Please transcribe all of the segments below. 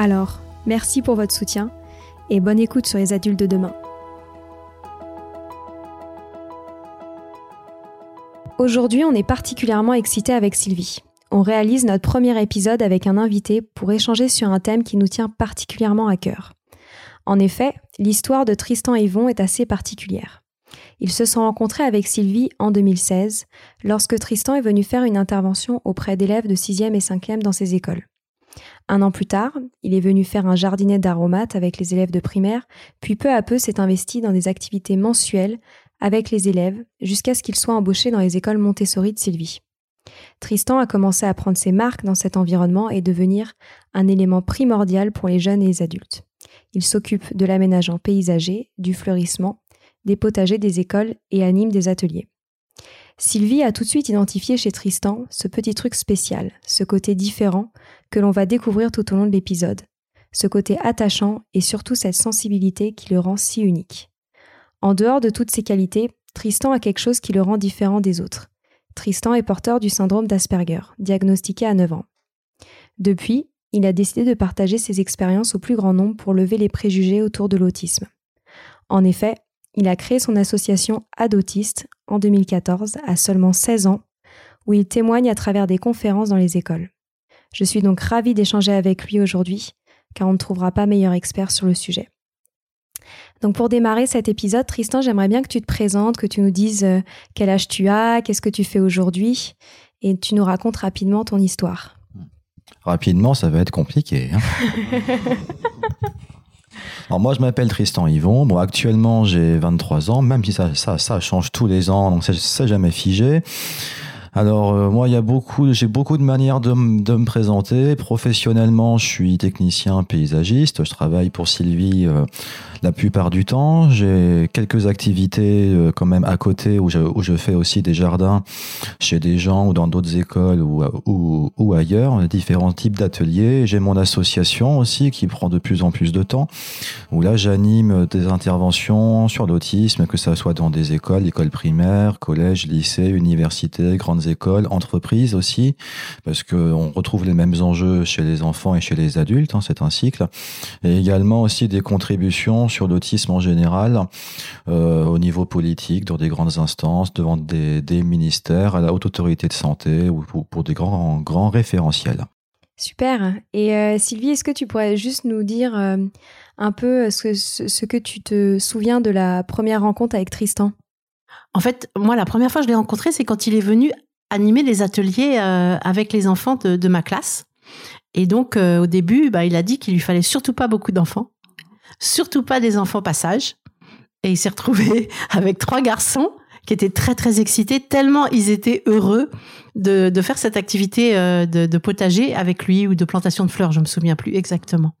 Alors, merci pour votre soutien et bonne écoute sur les adultes de demain. Aujourd'hui, on est particulièrement excité avec Sylvie. On réalise notre premier épisode avec un invité pour échanger sur un thème qui nous tient particulièrement à cœur. En effet, l'histoire de Tristan et Yvon est assez particulière. Ils se sont rencontrés avec Sylvie en 2016, lorsque Tristan est venu faire une intervention auprès d'élèves de 6e et 5e dans ses écoles. Un an plus tard, il est venu faire un jardinet d'aromates avec les élèves de primaire, puis peu à peu s'est investi dans des activités mensuelles avec les élèves jusqu'à ce qu'il soit embauché dans les écoles Montessori de Sylvie. Tristan a commencé à prendre ses marques dans cet environnement et devenir un élément primordial pour les jeunes et les adultes. Il s'occupe de l'aménagement paysager, du fleurissement, des potagers des écoles et anime des ateliers. Sylvie a tout de suite identifié chez Tristan ce petit truc spécial, ce côté différent que l'on va découvrir tout au long de l'épisode, ce côté attachant et surtout cette sensibilité qui le rend si unique. En dehors de toutes ces qualités, Tristan a quelque chose qui le rend différent des autres. Tristan est porteur du syndrome d'Asperger, diagnostiqué à 9 ans. Depuis, il a décidé de partager ses expériences au plus grand nombre pour lever les préjugés autour de l'autisme. En effet, il a créé son association Adotiste en 2014 à seulement 16 ans, où il témoigne à travers des conférences dans les écoles. Je suis donc ravie d'échanger avec lui aujourd'hui, car on ne trouvera pas meilleur expert sur le sujet. Donc pour démarrer cet épisode, Tristan, j'aimerais bien que tu te présentes, que tu nous dises euh, quel âge tu as, qu'est-ce que tu fais aujourd'hui, et tu nous racontes rapidement ton histoire. Rapidement, ça va être compliqué. Hein Alors moi, je m'appelle Tristan Yvon. Bon, actuellement, j'ai 23 ans, même si ça, ça, ça change tous les ans, donc c'est jamais figé. Alors euh, moi, il beaucoup, j'ai beaucoup de manières de, de, me présenter. Professionnellement, je suis technicien paysagiste. Je travaille pour Sylvie euh, la plupart du temps. J'ai quelques activités euh, quand même à côté où je, fais aussi des jardins chez des gens ou dans d'autres écoles ou, ou, ou ailleurs, différents types d'ateliers. J'ai mon association aussi qui prend de plus en plus de temps, où là j'anime des interventions sur l'autisme, que ça soit dans des écoles, écoles primaires, collèges, lycées, universités, grandes écoles, entreprises aussi, parce qu'on retrouve les mêmes enjeux chez les enfants et chez les adultes, hein, c'est un cycle. Et également aussi des contributions sur l'autisme en général, euh, au niveau politique, dans des grandes instances, devant des, des ministères, à la haute autorité de santé ou pour, pour des grands, grands référentiels. Super. Et euh, Sylvie, est-ce que tu pourrais juste nous dire euh, un peu ce, ce, que tu te souviens de la première rencontre avec Tristan? En fait, moi, la première fois que je l'ai rencontré, c'est quand il est venu animer des ateliers euh, avec les enfants de, de, ma classe. Et donc, au début, bah, il a dit qu'il lui fallait surtout pas beaucoup d'enfants, surtout pas des enfants passage. Et il s'est retrouvé avec trois garçons qui étaient très très excités, tellement ils étaient heureux de, faire cette activité euh, de, potager avec lui ou de plantation de fleurs, je me souviens plus exactement.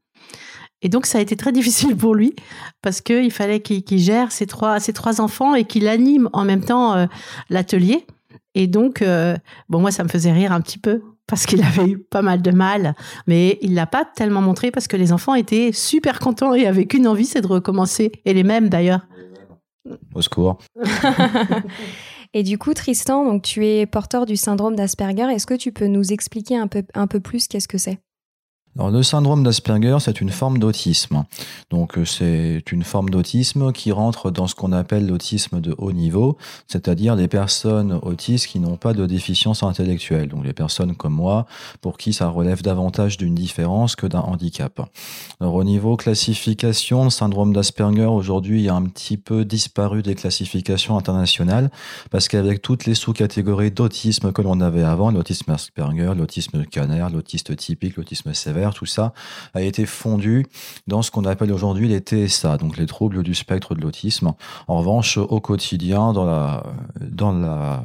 Et donc ça a été très difficile pour lui parce qu'il fallait qu'il gère ses trois, trois enfants et qu'il anime en même temps euh, l'atelier. Et donc, euh, bon, moi, ça me faisait rire un petit peu parce qu'il avait eu pas mal de mal, mais il l'a pas tellement montré parce que les enfants étaient super contents et avaient qu'une envie, c'est de recommencer. Et les mêmes d'ailleurs. Au secours. Et du coup, Tristan, donc tu es porteur du syndrome d'Asperger. Est-ce que tu peux nous expliquer un peu, un peu plus qu'est-ce que c'est? Le syndrome d'Asperger, c'est une forme d'autisme. Donc, euh, c'est une forme d'autisme qui rentre dans ce qu'on appelle l'autisme de haut niveau, c'est-à-dire les personnes autistes qui n'ont pas de déficience intellectuelle. Donc, les personnes comme moi, pour qui ça relève davantage d'une différence que d'un handicap. Au niveau classification, le syndrome d'Asperger, aujourd'hui, a un petit peu disparu des classifications internationales, parce qu'avec toutes les sous-catégories d'autisme que l'on avait avant, l'autisme Asperger, l'autisme canaire, l'autiste typique, l'autisme sévère, tout ça a été fondu dans ce qu'on appelle aujourd'hui les TSA, donc les troubles du spectre de l'autisme. En revanche, au quotidien, dans la, dans la,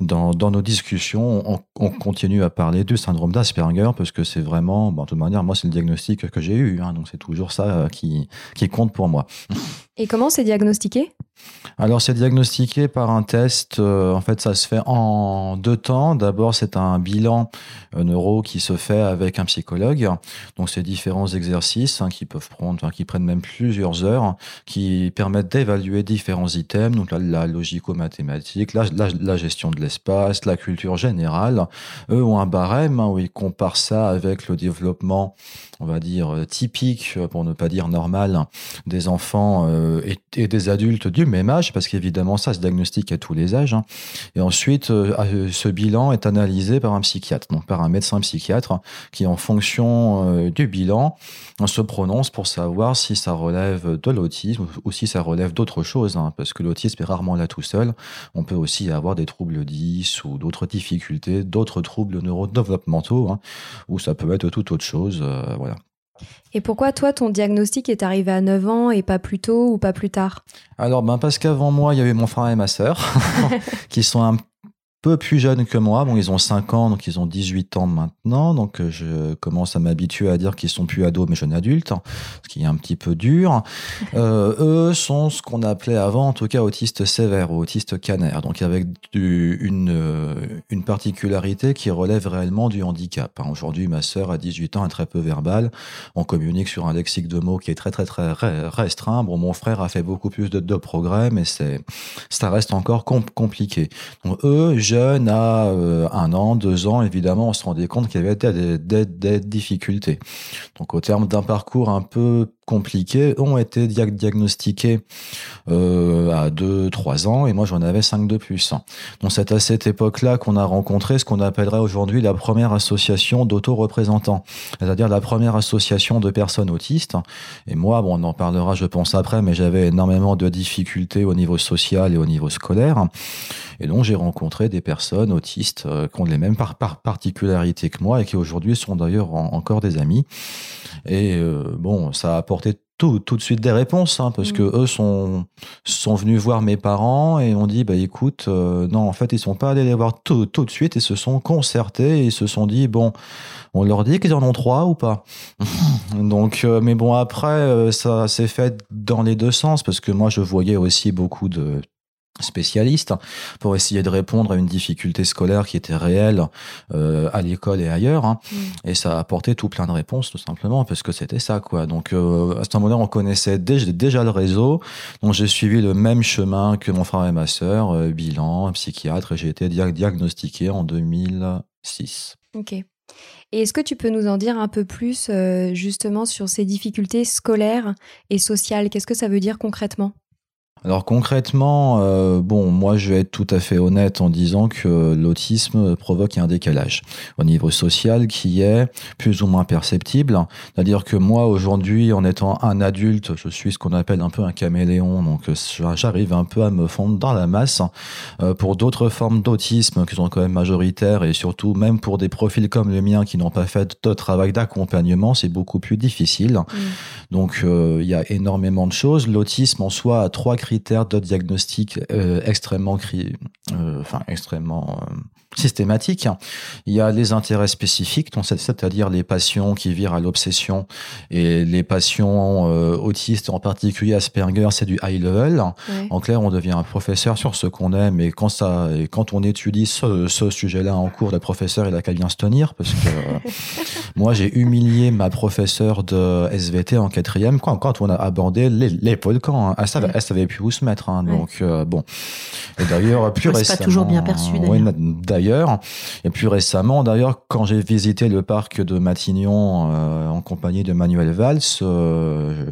dans, nos discussions, on, on, continue à parler du syndrome d'Asperger parce que c'est vraiment, bon, de toute manière, moi, c'est le diagnostic que j'ai eu, hein, donc c'est toujours ça qui, qui compte pour moi. Et comment c'est diagnostiqué? Alors c'est diagnostiqué par un test, euh, en fait ça se fait en deux temps. D'abord c'est un bilan euh, neuro qui se fait avec un psychologue. Donc c'est différents exercices hein, qui peuvent prendre, qui prennent même plusieurs heures, qui permettent d'évaluer différents items, donc la, la logico-mathématique, la, la, gestion de l'espace, la culture générale. Eux ont un barème hein, où ils comparent ça avec le développement, on va dire, euh, typique, pour ne pas dire normal, des enfants et, et des adultes du même âge, parce qu'évidemment, ça se diagnostique à tous les âges. Hein. Et ensuite, euh, euh, ce bilan est analysé par un psychiatre, donc par un médecin psychiatre, qui, en fonction euh, du bilan, se prononce pour savoir si ça relève de l'autisme ou si ça relève d'autre chose, hein, parce que l'autisme est rarement là tout seul. On peut aussi avoir des troubles 10 ou d'autres difficultés, d'autres troubles neurodéveloppementaux, hein, ou ça peut être tout autre chose. voilà. Et pourquoi toi, ton diagnostic est arrivé à 9 ans et pas plus tôt ou pas plus tard? Alors, ben, parce qu'avant moi, il y avait mon frère et ma sœur, qui sont un peu plus jeunes que moi. Bon, ils ont 5 ans, donc ils ont 18 ans maintenant. Donc, euh, je commence à m'habituer à dire qu'ils sont plus ados, mais jeunes adultes, ce qui est un petit peu dur. Euh, eux sont ce qu'on appelait avant, en tout cas, autistes sévères ou autistes canaires. Donc, avec du, une, euh, une particularité qui relève réellement du handicap. Hein. Aujourd'hui, ma sœur a 18 ans, est très peu verbale. On communique sur un lexique de mots qui est très, très, très restreint. Bon, mon frère a fait beaucoup plus de, de progrès, mais c'est, ça reste encore compliqué. Donc, eux, à euh, un an, deux ans, évidemment, on se rendait compte qu'il y avait des, des, difficultés. Donc au terme d'un parcours un peu compliqué, ont été diagnostiqués euh, à 2-3 ans et moi j'en avais 5 de plus. Donc c'est à cette époque-là qu'on a rencontré ce qu'on appellerait aujourd'hui la première association d'auto-représentants, c'est-à-dire la première association de personnes autistes. Et moi, bon, on en parlera je pense après, mais j'avais énormément de difficultés au niveau social et au niveau scolaire. Et donc j'ai rencontré des personnes autistes euh, qui ont les mêmes par particularités que moi et qui aujourd'hui sont d'ailleurs encore des amis. Et euh, bon, ça a apporté tout, tout de suite des réponses, hein, parce mmh. que eux sont, sont venus voir mes parents et ont dit, bah écoute, euh, non, en fait, ils sont pas allés les voir tout, tout de suite et se sont concertés et ils se sont dit, bon, on leur dit qu'ils en ont trois ou pas? Donc, mais bon, après, ça s'est fait dans les deux sens, parce que moi, je voyais aussi beaucoup de spécialiste pour essayer de répondre à une difficulté scolaire qui était réelle euh, à l'école et ailleurs hein. mm. et ça a apporté tout plein de réponses tout simplement parce que c'était ça quoi. Donc euh, à ce moment-là on connaissait déjà, déjà le réseau. Donc j'ai suivi le même chemin que mon frère et ma sœur euh, bilan psychiatre et j'ai été diagnostiqué en 2006 ok. Et est-ce que tu peux nous en dire un peu plus justement sur ces difficultés scolaires et sociales? Qu'est-ce que ça veut dire concrètement? Alors concrètement, euh, bon, moi je vais être tout à fait honnête en disant que l'autisme provoque un décalage au niveau social qui est plus ou moins perceptible. C'est-à-dire que moi aujourd'hui, en étant un adulte, je suis ce qu'on appelle un peu un caméléon, donc j'arrive un peu à me fondre dans la masse. Euh, pour d'autres formes d'autisme qui sont quand même majoritaires et surtout même pour des profils comme le mien qui n'ont pas fait de travail d'accompagnement, c'est beaucoup plus difficile. Mm. Donc euh, il y a énormément de choses. L'autisme en soi a trois critères de diagnostic euh, extrêmement, euh, enfin extrêmement euh, systématique. Il y a les intérêts spécifiques, c'est-à-dire les passions qui virent à l'obsession et les passions euh, autistes, en particulier Asperger, c'est du high level. En clair, on devient un professeur sur ce qu'on aime et quand ça, et quand on étudie ce, ce sujet-là en cours, le professeur il a qu'à bien se tenir parce que moi j'ai humilié ma professeure de SVT en quatrième quand, quand on a abordé les, les volcans. Hein. Elle, savait, elle savait plus où se mettre. Hein, Donc euh, bon. Et d'ailleurs, plus récemment. C'est pas toujours bien perçu. d'ailleurs et puis récemment, d'ailleurs, quand j'ai visité le parc de Matignon euh, en compagnie de Manuel Valls, euh,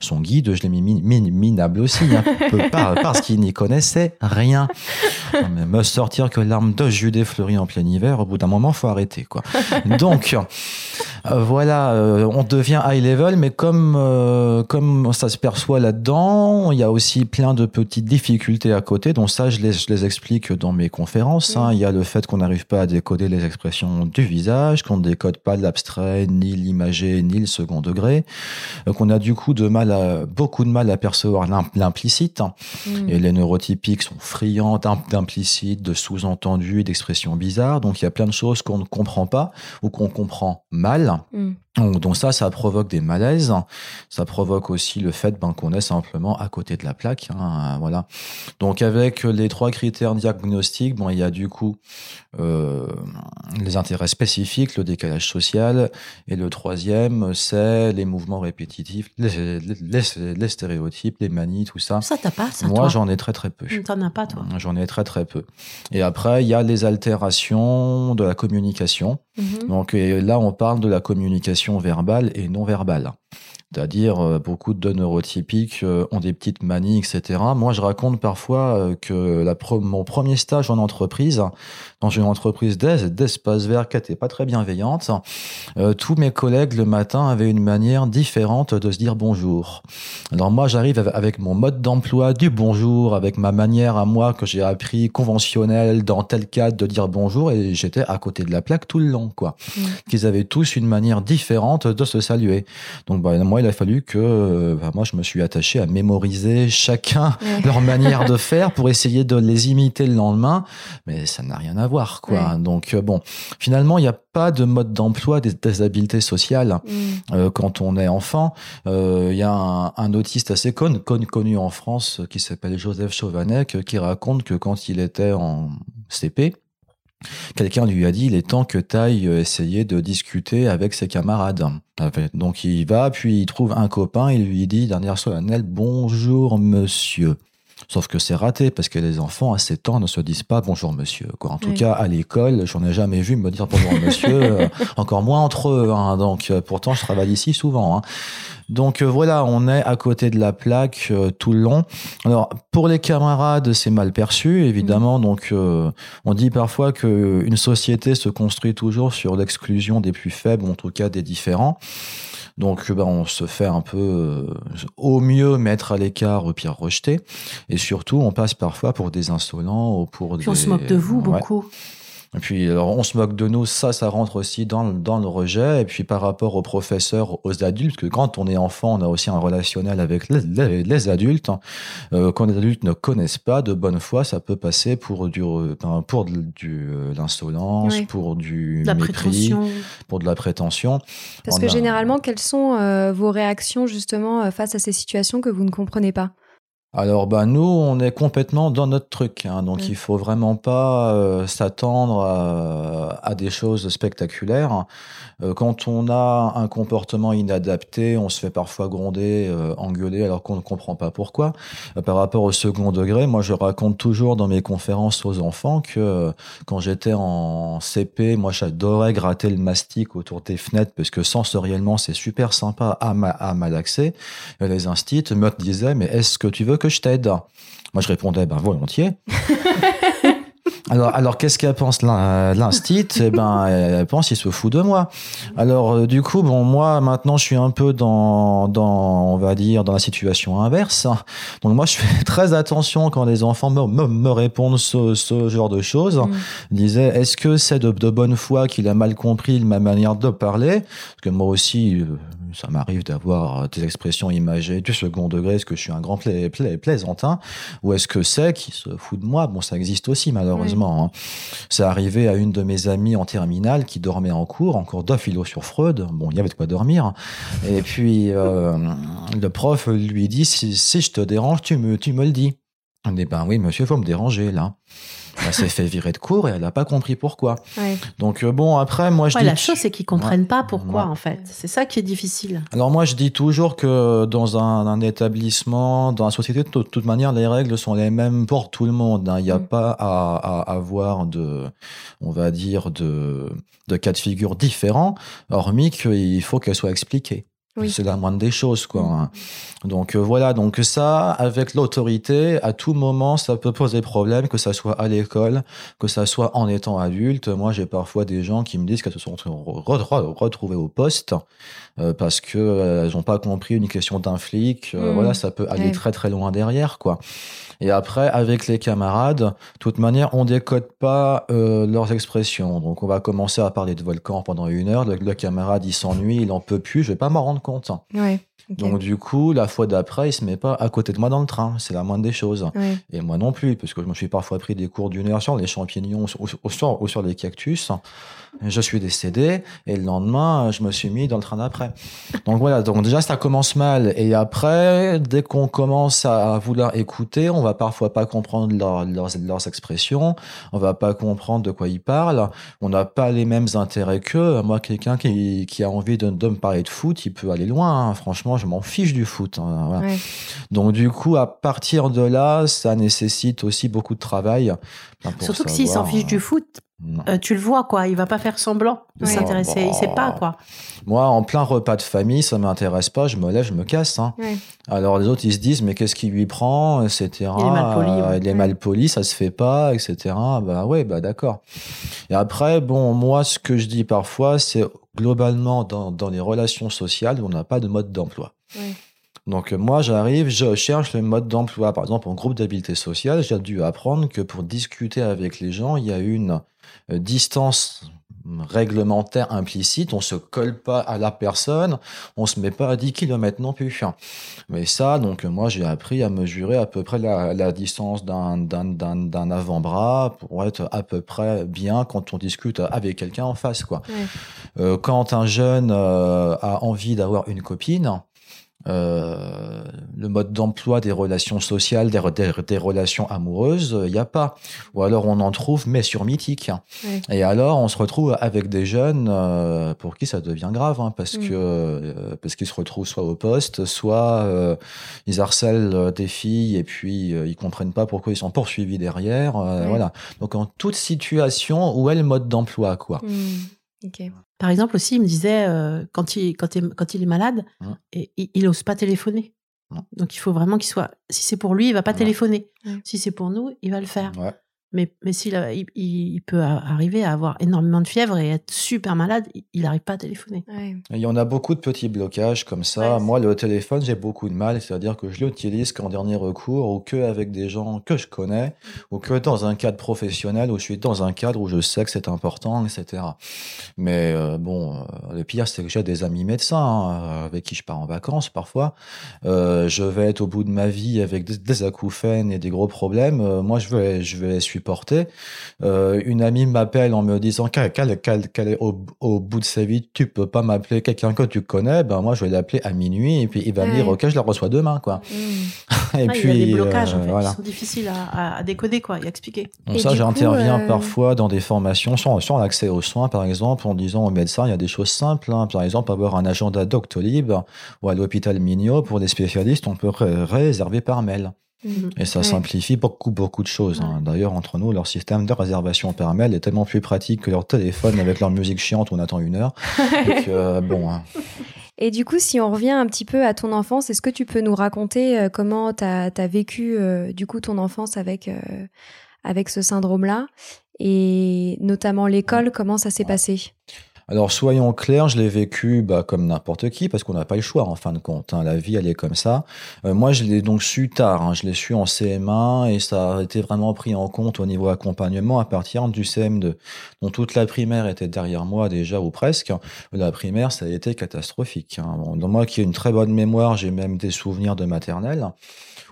son guide, je l'ai mis minable aussi, hein, parce qu'il n'y connaissait rien. Mais me sortir que l'arme de Judée fleurit en plein hiver, au bout d'un moment, faut arrêter, quoi. Donc, euh, voilà, on devient high level, mais comme comme ça se perçoit là-dedans, il y a aussi plein de petites difficultés à côté. Donc ça, je les, je les explique dans mes conférences. Hein. Il y a le fait qu'on n'arrive pas à décoder les expressions du visage, qu'on ne décode pas l'abstrait, ni l'imagé, ni le second degré, qu'on a du coup de mal à, beaucoup de mal à percevoir l'implicite. Mm. Et les neurotypiques sont friands d'implicite, de sous-entendus, d'expressions bizarres. Donc il y a plein de choses qu'on ne comprend pas ou qu'on comprend mal. Mm. Donc, ça, ça provoque des malaises. Ça provoque aussi le fait ben, qu'on est simplement à côté de la plaque. Hein, voilà. Donc avec les trois critères diagnostiques, bon, il y a du coup euh, les intérêts spécifiques, le décalage social, et le troisième, c'est les mouvements répétitifs, les, les, stéréotypes, les manies, tout ça. Ça, t'as pas ça Moi, j'en ai très très peu. T'en as pas, toi J'en ai très très peu. Et après, il y a les altérations de la communication. Mhm. Donc là, on parle de la communication verbale et non verbale. C'est-à-dire, euh, beaucoup de neurotypiques euh, ont des petites manies, etc. Moi, je raconte parfois euh, que mon premier stage en entreprise, dans une entreprise d'espace vert qui n'était pas très bienveillante, tous mes collègues le matin avaient une manière différente de se dire bonjour. Alors moi, j'arrive avec mon mode d'emploi du bonjour, avec ma manière à moi que j'ai appris conventionnelle dans tel cadre de dire bonjour, et j'étais à côté de la plaque tout le long, quoi. Mmh. Qu'ils avaient tous une manière différente de se saluer. Donc, bah, moi, il a fallu que euh, bah, moi je me suis attaché à mémoriser chacun leur manière de faire pour essayer de les imiter le lendemain, mais ça n'a rien à quoi. Donc euh, bon, finalement il n'y a pas de mode d'emploi des, habiletés sociales mm. euh, quand on est enfant. Il y a un, autiste assez connu en France qui s'appelle Joseph Chauvanec qui raconte que quand il était en CP, Quelqu'un lui a dit, il est temps que tu ailles euh, essayer de discuter avec ses camarades. Donc il va, puis il trouve un copain, il lui dit, dernière solennelle, bonjour monsieur. Sauf que c'est raté parce que les enfants à 7 ans ne se disent pas bonjour monsieur. Quoi. En tout cas, à l'école, j'en ai jamais vu me dire bonjour monsieur, euh, encore moins entre eux. Hein. Donc euh, pourtant, je travaille ici souvent. Hein. Donc euh, voilà, on est à côté de la plaque tout le long. Alors pour les camarades, c'est mal perçu évidemment. Mm. Donc on dit parfois que une société se construit toujours sur l'exclusion des plus faibles, ou en tout cas des différents. Donc ben, on se fait un peu au mieux mettre à l'écart, au pire rejeter. Et surtout, on passe parfois pour des insolents ou pour Puis des... on se moque de vous beaucoup. Et puis, alors, on se moque de nous, ça, ça rentre aussi dans, dans le rejet. Et puis, par rapport aux professeurs, aux adultes, que quand on est enfant, on a aussi un relationnel avec les, les, adultes. Euh, quand les adultes ne connaissent pas de bonne foi, ça peut passer pour du, pour de, du, euh, l'insolence, pour du la mépris, prétention. pour de la prétention. Parce que généralement, quelles sont euh, vos réactions justement face à ces situations que vous ne comprenez pas? Alors bah nous on est complètement dans notre truc hein, donc il faut vraiment pas euh, s'attendre à, des choses spectaculaires. Euh, quand on a un comportement inadapté, on se fait parfois gronder, euh, engueuler alors qu'on ne comprend pas pourquoi. par rapport au second degré, moi je raconte toujours dans mes conférences aux enfants que quand j'étais en CP, moi j'adorais gratter le mastic autour des fenêtres parce que sensoriellement c'est super sympa à, à malaxer. Les instits me disaient mais est-ce que tu veux que je t'aide? Moi, je répondais, ben volontiers. Alors, alors qu'est-ce qu'elle pense l'instit? Eh ben, elle pense qu'il se fout de moi. Alors, euh, du coup, bon, moi, maintenant, je suis un peu dans, dans, on va dire, dans la situation inverse. Donc, moi, je fais très attention quand les enfants me, me, répondent ce, ce, genre de choses. Mm. Disais, est-ce que c'est de, de, bonne foi qu'il a mal compris ma manière de parler? Parce que moi aussi, euh, ça m'arrive d'avoir des expressions imagées du second degré, est-ce que je suis un grand plaisantin, ou est-ce que c'est qui se fout de moi? Bon, ça existe aussi, malheureusement. Hein. C'est arrivé à une de mes amies en terminale qui dormait en cours, en cours de philo sur Freud. Bon, il y avait de quoi dormir. Et puis, euh, le prof lui dit, si, je te dérange, tu me, tu me le dis. Dit, ben oui, monsieur, faut me déranger, là. Elle s'est fait virer de cours et elle n'a pas compris pourquoi. Donc euh, bon, après, moi je dis... La chose, c'est qu'ils comprennent pas pourquoi, en fait. C'est ça qui est difficile. Alors moi, je dis toujours que dans un, établissement, dans la société, de toute, manière, les règles sont les mêmes pour tout le monde. Hein. Il n'y a mm. pas à, avoir de, on va dire, de, de cas de figure différents, hormis qu'il faut qu'elles soient expliquées. C'est la moindre des choses, quoi. Mm. Hein. Donc euh, voilà, donc ça, avec l'autorité, à tout moment, ça peut poser problème, que ça soit à l'école, que ça soit en étant adulte. Moi, j'ai parfois des gens qui me disent qu'elles se sont retrouvées au poste euh, parce que euh, elles n'ont pas compris une question d'un flic. Mm. Voilà, ça peut aller très très loin derrière, quoi. Et après, avec les camarades, de toute manière, on décode pas euh, leurs expressions. Donc, on va commencer à parler de volcan pendant une heure. Le, camarade, il s'ennuie, il en peut plus. Je vais pas m'en rendre compte. Ouais. Donc du coup, la fois d'après, il se met pas à côté de moi dans le train. C'est la moindre des choses. Et moi non plus, parce que je me suis parfois pris des cours d'une heure sur les champignons ou sur, sur les cactus. Je suis décédé et le lendemain, je me suis mis dans le train d'après. Donc voilà, donc déjà ça commence mal. Et après, dès qu'on commence à vouloir écouter, on va parfois pas comprendre leurs, leurs expressions, on va pas comprendre de quoi ils parlent, on n'a pas les mêmes intérêts qu'eux. Moi, quelqu'un qui, qui a envie de, de, me parler de foot, il peut aller loin. Hein. Franchement, je m'en fiche du foot. Hein, Donc du coup, à partir de là, ça nécessite aussi beaucoup de travail. Surtout que s'il s'en fiche du foot, euh, tu le vois quoi, il va pas faire semblant de s'intéresser, il sait pas quoi. Moi, en plein repas de famille, ça m'intéresse pas, je me lève, je me casse. Hein. Alors les autres, ils se disent mais qu'est-ce qui lui prend, etc. Il est mal poli, il est mal poli, ça se fait pas, etc. Bah ouais, bah d'accord. Et après, bon, moi, ce que je dis parfois, c'est globalement dans, dans les relations sociales, on n'a pas de mode d'emploi. Donc moi, j'arrive, je cherche le mode d'emploi. Par exemple, en groupe d'habileté sociale, j'ai dû apprendre que pour discuter avec les gens, il y a une euh, distance réglementaire implicite, on se colle pas à la personne, on se met pas à 10 km non plus. Mais ça, donc moi j'ai appris à mesurer à peu près la, distance d'un avant-bras pour être à peu près bien quand on discute avec quelqu'un en face. quoi. Euh, quand un jeune euh, a envie d'avoir une copine, euh, le mode d'emploi des relations sociales, des, des, relations amoureuses, il n'y a pas. Ou alors on en trouve, mais sur mythique. Et alors on se retrouve avec des jeunes euh, pour qui ça devient grave, hein, parce mm. que euh, parce qu'ils se retrouvent soit au poste, soit ils harcèlent des filles et puis ils comprennent pas pourquoi ils sont poursuivis derrière. Voilà. Donc en toute situation où est le mode d'emploi, quoi? Mm. Par exemple aussi, il me disait euh, quand il quand, quand il est malade, mmh. et, il, n'ose pas téléphoner. Mmh. Donc il faut vraiment qu'il soit. Si c'est pour lui, il va pas téléphoner. Si c'est pour nous, il va le faire. Mais, mais s'il il, il, peut arriver à avoir énormément de fièvre et être super malade, il n'arrive pas à téléphoner. Il y en a beaucoup de petits blocages comme ça. Moi, le téléphone, j'ai beaucoup de mal. C'est-à-dire que je l'utilise qu'en dernier recours ou que avec des gens que je connais ou que dans un cadre professionnel où je suis dans un cadre où je sais que c'est important, etc. Mais euh, bon, euh, le pire, c'est que j'ai des amis médecins hein, avec qui je pars en vacances parfois. Euh, je vais être au bout de ma vie avec des, acouphènes et des gros problèmes. Euh, moi, je vais, je vais suivre Euh, une amie m'appelle en me disant qu'elle est au, bout de sa vie, tu peux pas m'appeler quelqu'un que tu connais. Ben moi, je vais l'appeler à minuit et puis il va me dire ok, je la reçois demain, quoi. Mmh. et puis il y a des blocages en euh, fait, qui sont difficiles à, décoder, quoi, et à expliquer. Donc ça, j'interviens euh, parfois dans des formations sur, sur l'accès aux soins, par exemple, en disant aux médecins, il y a des choses simples. Hein. Par exemple, avoir un agenda Doctolib ou à l'hôpital Mignot pour des spécialistes, on peut réserver par mail. Mhm. Et ça simplifie beaucoup, beaucoup de choses. Hein. D'ailleurs, entre nous, leur système de réservation par mail est tellement plus pratique que leur téléphone avec leur musique chiante où on attend une heure. Donc, euh, bon. Hein. Et du coup, si on revient un petit peu à ton enfance, est-ce que tu peux nous raconter euh, comment tu as, vécu euh, du coup ton enfance avec, euh, avec ce syndrome-là et notamment l'école, comment ça s'est passé? Alors soyons clairs, je l'ai vécu bah, comme n'importe qui parce qu'on n'a pas le choix en fin de compte. Hein. La vie, elle est comme ça. Euh, moi, je l'ai donc su tard. Hein. Je l'ai su en CM1 et ça a été vraiment pris en compte au niveau accompagnement à partir du CM2. Donc toute la primaire était derrière moi déjà ou presque. La primaire, ça a été catastrophique. Hein. Bon, moi qui ai une très bonne mémoire, j'ai même des souvenirs de maternelle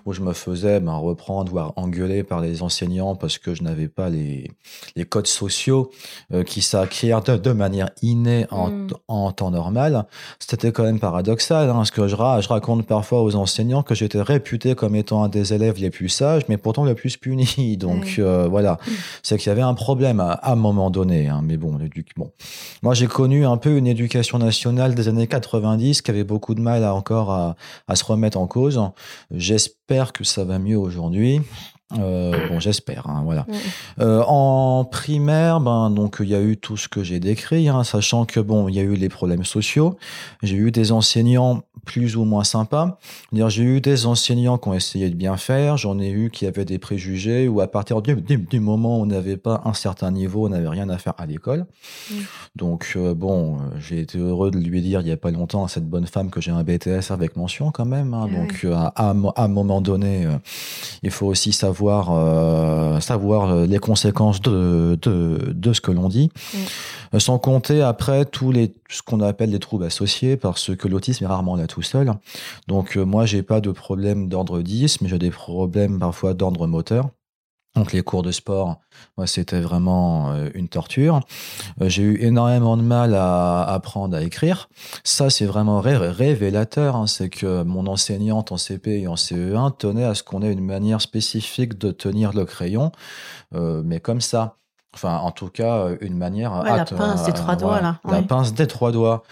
où je me faisais ben, reprendre, voire engueuler par les enseignants parce que je n'avais pas les, les codes sociaux euh, qui s'acquièrent de, de, manière innée en, mm. en temps normal. C'était quand même paradoxal, hein, parce que je, je, raconte parfois aux enseignants que j'étais réputé comme étant un des élèves les plus sages, mais pourtant le plus puni. Donc euh, voilà, mm. c'est qu'il y avait un problème à, à un moment donné. Hein, mais bon, bon. moi j'ai connu un peu une éducation nationale des années 90 qui avait beaucoup de mal à, encore à, à se remettre en cause. J'espère que ça va mieux aujourd'hui. Euh, bon, j'espère. Hein, voilà. Euh, en primaire, ben donc il y a eu tout ce que j'ai décrit, hein, sachant que bon, il y a eu les problèmes sociaux. J'ai eu des enseignants plus ou moins sympas. J'ai eu des enseignants qui ont essayé de bien faire. J'en ai eu qui avaient des préjugés ou à partir du, du, moment où on n'avait pas un certain niveau, on n'avait rien à faire à l'école. Donc euh, bon, euh, j'ai été heureux de lui dire il y a pas longtemps à cette bonne femme que j'ai un BTS avec mention quand même. Hein. donc à, à, un moment donné, il faut aussi savoir savoir, euh, savoir euh, les conséquences de, de, de ce que l'on dit, sans compter après tous les ce qu'on appelle les troubles associés, parce que l'autisme est rarement là tout seul. Donc euh, moi, j'ai pas de problème d'ordre 10, mais j'ai des problèmes parfois d'ordre moteur. Donc les cours de sport, moi c'était vraiment euh, une torture. Euh, j'ai eu énormément de mal à apprendre à écrire. Ça c'est vraiment révélateur. Hein. C'est que mon enseignante en CP et en CE1 tenait à ce qu'on ait une manière spécifique de tenir le crayon, mais comme ça. Enfin, en tout cas, une manière. la pince des trois doigts, là. La pince des trois doigts.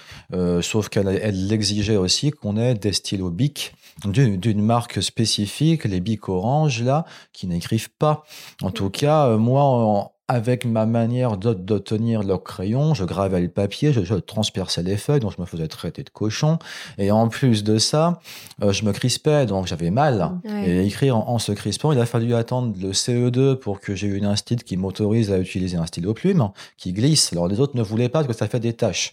sauf qu'elle elle l'exigeait aussi qu'on ait des stylos bic d'une marque spécifique, les bics orange, là, qui n'écrivent pas. En tout cas, euh, moi, avec ma manière de, tenir le crayon, je gravais le papier, je, transperçais les feuilles, donc je me faisais traiter de cochon. Et en plus de ça, euh, je me crispais, donc j'avais mal. Et écrire en, se crispant, il a fallu attendre le CE2 pour que j'ai une instit qui m'autorise à utiliser un stylo plume qui glisse. Alors les autres ne voulaient pas parce que ça fait des taches.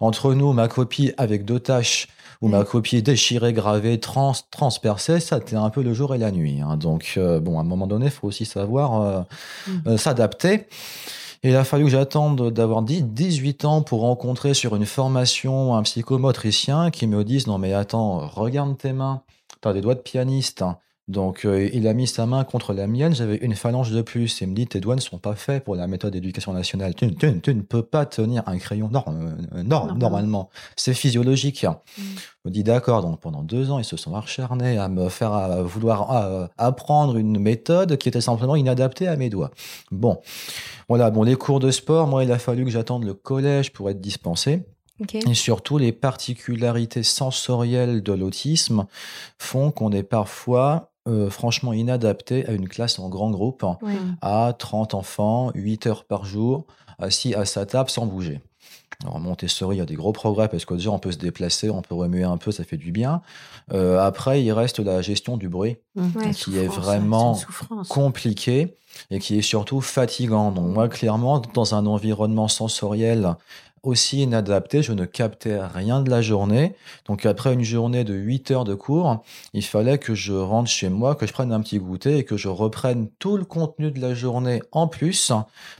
Entre nous, ma copie avec deux taches où ma copie déchirée, gravée, trans, transpercée, ça c'était un peu le jour et la nuit. Hein. Donc, euh, bon, à un moment donné, il faut aussi savoir euh, mm. euh, s'adapter. Et il a fallu que j'attende d'avoir 18 ans pour rencontrer sur une formation un psychomotricien qui me dise non mais attends, regarde tes mains, t'as des doigts de pianiste, hein. Donc, euh, il a mis sa main contre la mienne, j'avais une phalange de plus. Il me dit, tes doigts ne sont pas faits pour la méthode d'éducation nationale. Tu, ne peux pas tenir un crayon euh, normalement. C'est physiologique. Mm. Je me dis, d'accord. Donc, pendant deux ans, ils se sont acharnés à me faire à vouloir apprendre une méthode qui était simplement inadaptée à mes doigts. Bon. Voilà. Bon, les cours de sport, moi, il a fallu que j'attende le collège pour être dispensé. Et surtout, les particularités sensorielles de l'autisme font qu'on est parfois euh, franchement inadapté à une classe en grand groupe, à 30 enfants, 8 heures par jour, assis à sa table sans bouger. Alors, Montessori, il y a des gros progrès parce que déjà, on peut se déplacer, on peut remuer un peu, ça fait du bien. Euh, après, il reste la gestion du bruit, mmh. qui est vraiment compliqué et qui est surtout fatigant. Donc, moi, clairement, dans un environnement sensoriel aussi inadapté, je ne captais rien de la journée. Donc après une journée de 8 heures de cours, il fallait que je rentre chez moi, que je prenne un petit goûter et que je reprenne tout le contenu de la journée en plus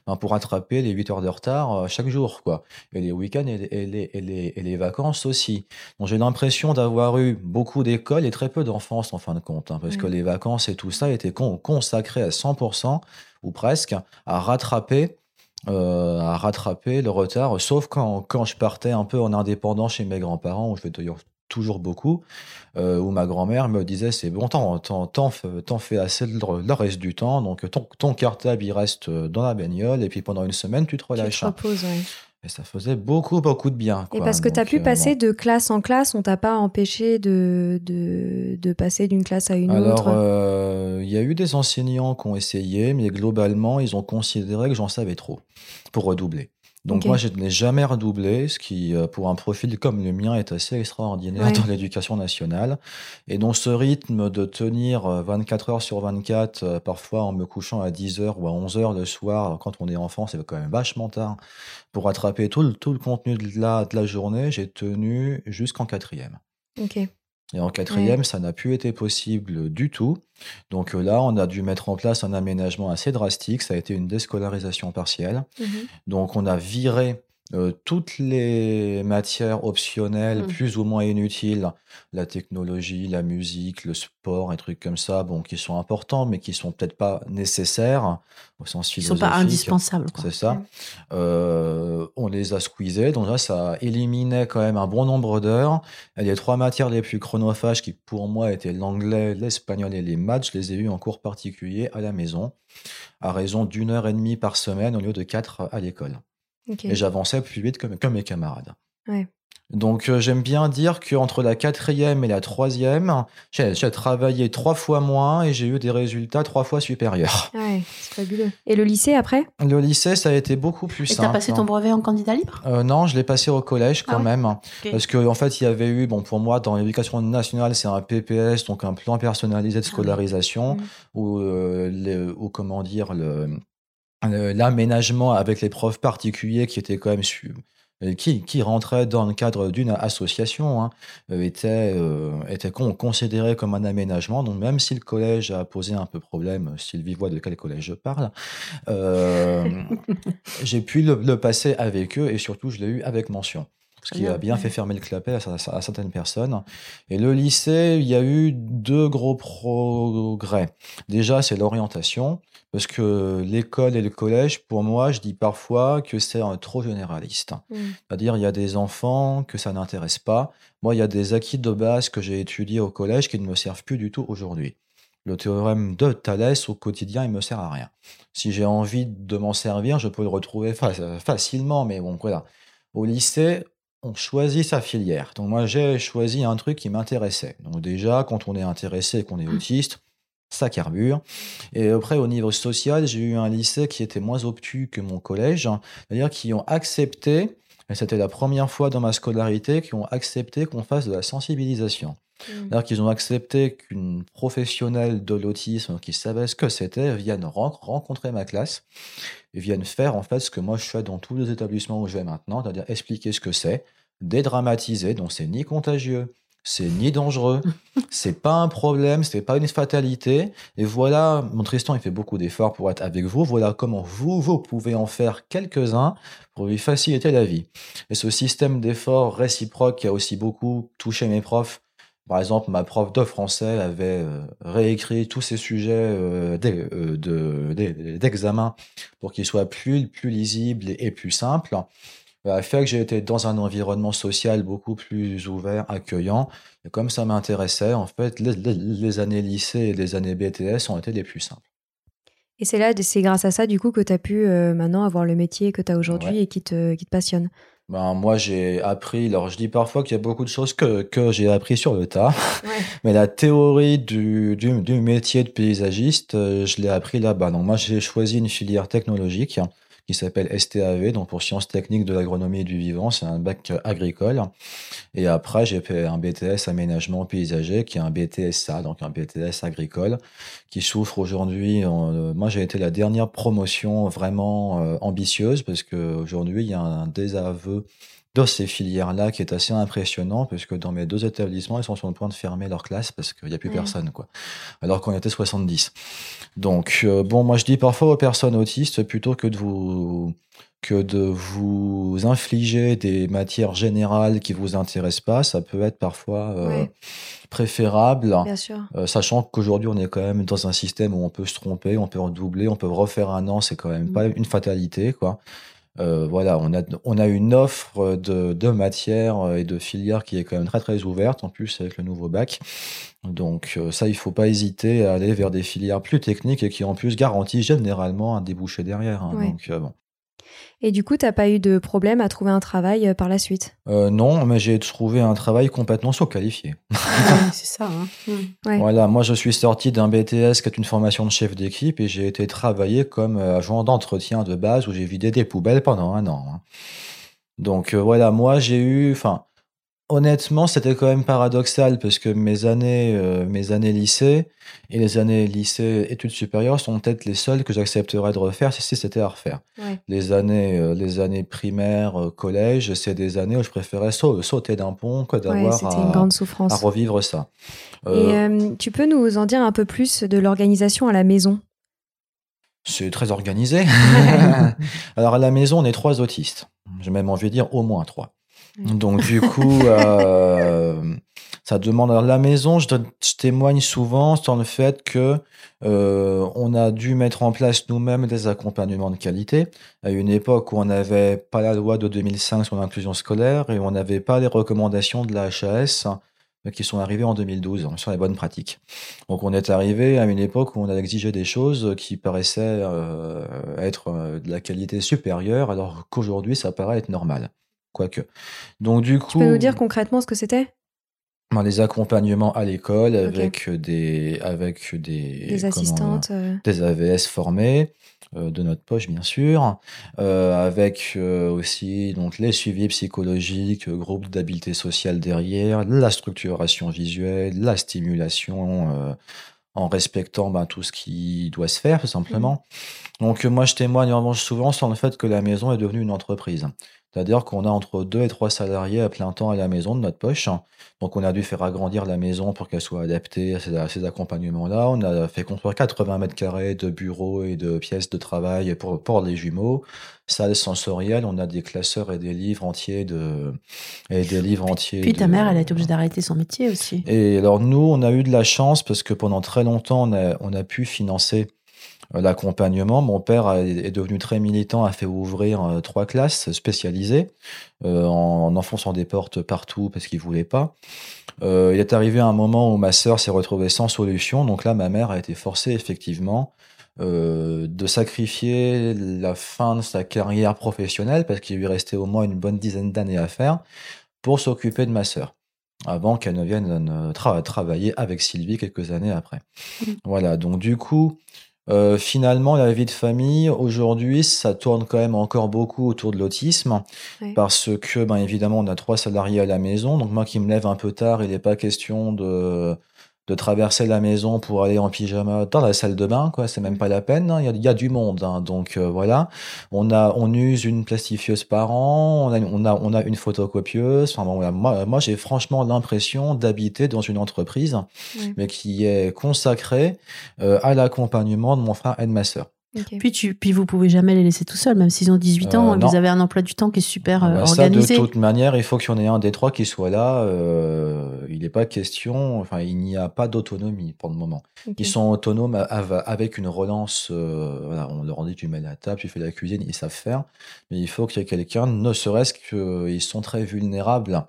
ben, pour attraper les 8 heures de retard euh, chaque jour. quoi. Et les week-ends et les, et les, et les, vacances aussi. Donc j'ai l'impression d'avoir eu beaucoup d'écoles et très peu d'enfance en fin de compte, hein, parce que mmh. les vacances et tout ça étaient consacrés à 100% ou presque à rattraper euh, à rattraper le retard, sauf quand, quand je partais un peu en indépendant chez mes grands-parents, où je vais dire toujours beaucoup, euh, où ma grand-mère me disait c'est bon, t'en, t'en, fais assez le, reste du temps, donc ton, ton cartable il reste dans la bagnole, et puis pendant une semaine tu te relâches. Tu te reposes, et ça faisait beaucoup, beaucoup de bien. Et parce que tu as pu euh, passer de classe en classe, on t'a pas empêché de, de, de passer d'une classe à une autre Alors, euh, il y a eu des enseignants qui ont essayé, mais globalement, ils ont considéré que j'en savais trop pour redoubler. Donc moi, je n'ai jamais redoublé, ce qui, euh, pour un profil comme le mien, est assez extraordinaire Ouais. dans l'éducation nationale. Et donc ce rythme de tenir euh, 24 heures sur 24, euh, parfois en me couchant à 10 heures ou à 11 heures le soir, quand on est enfant, c'est quand même vachement tard, pour rattraper tout le, tout le contenu de la, de la journée, j'ai tenu jusqu'en quatrième. Et en quatrième, ça n'a plus été possible du tout. Donc euh, là, on a dû mettre en place un aménagement assez drastique. Ça a été une déscolarisation partielle. Mhm. Donc on a viré euh, toutes les matières optionnelles, Mm. plus ou moins inutiles, la technologie, la musique, le sport, et trucs comme ça, bon, qui sont importants, mais qui sont peut-être pas nécessaires au sens Ils sont philosophique. pas indispensables. quoi. C'est ça. Mm. Euh, on les a squeezés, donc là, ça éliminait quand même un bon nombre d'heures. Et les trois matières les plus chronophages, qui pour moi étaient l'anglais, l'espagnol et les maths, je les ai eues en cours particulier à la maison, à raison d'une heure et demie par semaine au lieu de quatre à l'école. Et j'avançais plus vite que, que mes camarades. Ouais. Donc euh, j'aime bien dire qu'entre la quatrième et la troisième, j'ai j'ai travaillé trois fois moins et j'ai eu des résultats trois fois supérieurs. Ouais, c'est fabuleux. Et le lycée après? Le lycée, ça a été beaucoup plus Et simple. t'as passé ton brevet en candidat libre? Euh, non, je l'ai passé au collège quand Ah ouais même. Parce qu'en en fait, il y avait eu, bon, pour moi, dans l'éducation nationale, c'est un PPS, donc un plan personnalisé de scolarisation, Mm. ou, euh, le- ou comment dire, le- l'aménagement avec les profs particuliers qui étaient quand même su- euh, qui, qui rentraient dans le cadre d'une association, hein, euh, était, euh, était con- considéré comme un aménagement. Donc, même si le collège a posé un peu problème, Sylvie voit de quel collège je parle, euh, j'ai pu le, le passer avec eux et surtout, je l'ai eu avec mention. Ce qui a bien fait fermer le clapet à, à- à certaines personnes. Et le lycée, il y a eu deux gros progrès. Déjà, c'est l'orientation, parce que l'école et le collège, pour moi, je dis parfois que c'est trop généraliste. Mm. C'est-à-dire, il y a des enfants que ça n'intéresse pas. Moi, il y a des acquis de base que j'ai étudiés au collège qui ne me servent plus du tout aujourd'hui. Le théorème de Thalès, au quotidien, il me sert à rien. Si j'ai envie de m'en servir, je peux le retrouver fa- facilement, mais bon, voilà. Au lycée, on choisit sa filière. Donc moi, j'ai choisi un truc qui m'intéressait. Donc déjà, quand on est intéressé et qu'on est autiste, ça carbure. Et après, au niveau social, j'ai eu un lycée qui était moins obtus que mon collège, c'est-à-dire qui ont accepté, et c'était la première fois dans ma scolarité, qui ont accepté qu'on fasse de la sensibilisation. Mm. C'est-à-dire qu'ils ont accepté qu'une professionnelle de l'autisme qui savait ce que c'était vienne ren- rencontrer ma classe et vienne faire en fait ce que moi je fais dans tous les établissements où je vais maintenant, c'est-à-dire expliquer ce que c'est, dédramatiser, donc c'est ni contagieux, c'est ni dangereux, c'est pas un problème, c'est pas une fatalité. Et voilà, mon Tristan, il fait beaucoup d'efforts pour être avec vous. Voilà comment vous, vous pouvez en faire quelques-uns pour lui faciliter la vie. Et ce système d'efforts réciproque qui a aussi beaucoup touché mes profs, par exemple, ma prof de français avait euh, réécrit tous ces sujets euh, d'e- euh, d'examen pour qu'ils soient plus, plus lisibles et, plus simples. Ça a fait que j'ai été dans un environnement social beaucoup plus ouvert, accueillant. Et comme ça m'intéressait, en fait, les, les- les années lycée et les années BTS ont été les plus simples. Et c'est là, c'est grâce à ça, du coup, que tu as pu euh, maintenant avoir le métier que tu as aujourd'hui Ouais. et qui te, qui te passionne. Ben, moi, j'ai appris, alors je dis parfois qu'il y a beaucoup de choses que, que j'ai appris sur le tas, Ouais. mais la théorie du, du, du métier de paysagiste, euh, je l'ai appris là-bas. Donc moi, j'ai choisi une filière technologique qui s'appelle STAV, donc pour sciences techniques de l'agronomie et du vivant, c'est un bac agricole. Et après, j'ai fait un BTS aménagement paysager, qui est un BTSA, donc un BTS agricole, qui souffre aujourd'hui. euh, moi, j'ai été la dernière promotion vraiment euh, ambitieuse, parce qu'aujourd'hui, il y a un désaveu de ces filières-là qui est assez impressionnant, parce que dans mes deux établissements, ils sont sur le point de fermer leur classe, parce qu'il n'y a plus Ouais. personne, quoi. Alors qu'on était 70. Donc, euh, bon, moi, je dis parfois aux personnes autistes, plutôt que de vous que de vous infliger des matières générales qui vous intéressent pas, ça peut être parfois euh, préférable. Bien sûr. Euh, sachant qu'aujourd'hui, on est quand même dans un système où on peut se tromper, on peut redoubler, on peut refaire un an, c'est quand même Mm. pas une fatalité, quoi. Euh, voilà, on a, on a une offre de, de matières et de filières qui est quand même très très ouverte, en plus avec le nouveau bac. Donc euh, ça, il faut pas hésiter à aller vers des filières plus techniques et qui en plus garantissent généralement un débouché derrière. hein. Ouais. Donc euh, bon. Et du coup, t'as pas eu de problème à trouver un travail euh, par la suite Euh, non, mais j'ai trouvé un travail complètement sous-qualifié. Ouais, c'est ça. hein. Ouais. Voilà, moi je suis sorti d'un BTS qui est une formation de chef d'équipe et j'ai été travailler comme euh, agent d'entretien de base où j'ai vidé des poubelles pendant un an. hein. Donc euh, voilà, moi j'ai eu, enfin, honnêtement, c'était quand même paradoxal parce que mes années, euh, mes années lycée et les années lycée études supérieures sont peut-être les seules que j'accepterais de refaire si, si c'était à refaire. Ouais. Les années, euh, les années primaires, euh, collège, c'est des années où je préférais sau- sauter d'un pont que d'avoir à, à revivre ça. Et tu peux nous en dire un peu plus de l'organisation à la maison? C'est très organisé. Alors à la maison, on est trois autistes. J'ai même envie de dire au moins trois. Donc du coup, euh, ça demande. Alors la maison, je, je témoigne souvent sur le fait que euh, on a dû mettre en place nous-mêmes des accompagnements de qualité à une époque où on n'avait pas la loi de 2005 sur l'inclusion scolaire et on n'avait pas les recommandations de la HAS euh, qui sont arrivées en 2012 hein, sur les bonnes pratiques. Donc on est arrivé à une époque où on a exigé des choses qui paraissaient euh, être euh, de la qualité supérieure, alors qu'aujourd'hui ça paraît être normal. Quoique. Donc du coup, Tu peux nous dire concrètement ce que c'était? Ben, des accompagnements à l'école avec des avec des assistantes euh, des AVS formés euh, de notre poche bien sûr, euh, avec euh, aussi donc les suivis psychologiques, euh, groupe d'habileté sociale derrière, la structuration visuelle, la stimulation euh, en respectant ben, tout ce qui doit se faire tout simplement. Donc euh, moi je témoigne en revanche souvent sur le fait que la maison est devenue une entreprise. C'est-à-dire qu'on a entre deux et trois salariés à plein temps à la maison de notre poche. Donc on a dû faire agrandir la maison pour qu'elle soit adaptée à ces, accompagnements-là. On a fait construire 80 mètres carrés de bureaux et de pièces de travail pour, pour les jumeaux. Salle sensorielle, on a des classeurs et des livres entiers de et des livres entiers. Puis de- ta mère, elle a été obligée d'arrêter son métier aussi. et alors nous, on a eu de la chance parce que pendant très longtemps, on a, on a pu financer l'accompagnement. Mon père est devenu très militant, a fait ouvrir euh, trois classes spécialisées euh, en, en enfonçant des portes partout parce qu'il voulait pas. Euh, il est arrivé un moment où ma sœur s'est retrouvée sans solution, donc là, ma mère a été forcée effectivement euh, de sacrifier la fin de sa carrière professionnelle parce qu'il lui restait au moins une bonne dizaine d'années à faire pour s'occuper de ma sœur avant qu'elle ne vienne euh, tra- travailler avec Sylvie quelques années après. Mhm. Voilà, donc du coup, euh, finalement, la vie de famille, aujourd'hui, ça tourne quand même encore beaucoup autour de l'autisme, parce que, ben, évidemment, on a trois salariés à la maison, donc moi qui me lève un peu tard, il n'est pas question de, de traverser la maison pour aller en pyjama dans la salle de bain, quoi, c'est même pas la peine, hein, il y, a, il y a du monde, hein, donc euh, voilà. On, a, on use une plastifieuse par an, on a, on a, on a une photocopieuse, enfin, bon, voilà. moi, moi j'ai franchement l'impression d'habiter dans une entreprise, mais qui est consacrée euh, à l'accompagnement de mon frère et de ma sœur. Ok. Puis, tu, puis vous pouvez jamais les laisser tout seuls, même s'ils ont 18 ans, Euh, non. vous avez un emploi du temps qui est super euh, Bah, ça, de organisé. toute manière, il faut qu'il y en ait un des trois qui soit là. euh, il n'est pas question, enfin, il n'y a pas d'autonomie pour le moment. Ils sont autonomes av- avec une relance. euh, voilà, on leur dit tu mets la table, tu fais la cuisine, ils savent faire. Mais il faut qu'il y ait quelqu'un, ne serait-ce qu'ils sont très vulnérables.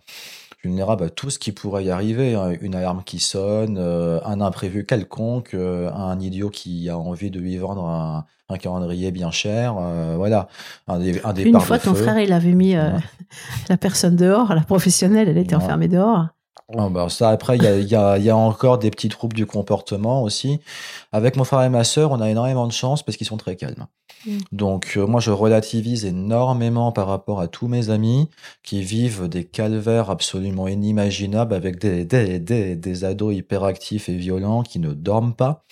Vulnérables à tout ce qui pourrait y arriver. hein. Une alarme qui sonne, euh, un imprévu quelconque, euh, un idiot qui a envie de lui vendre un, un calendrier bien cher. euh, voilà. Un, dé- un départ une fois, de ton feu. frère, il avait mis Ouais. la personne dehors, la professionnelle, elle était Ouais. enfermée dehors. Ah bah ça, après, il y a, y, a, il y a encore des petits troubles du comportement aussi. Avec mon frère et ma sœur, on a énormément de chance parce qu'ils sont très calmes. Mm. Donc, euh, moi, je relativise énormément par rapport à tous mes amis qui vivent des calvaires absolument inimaginables avec des, des, des, des ados hyperactifs et violents qui ne dorment pas.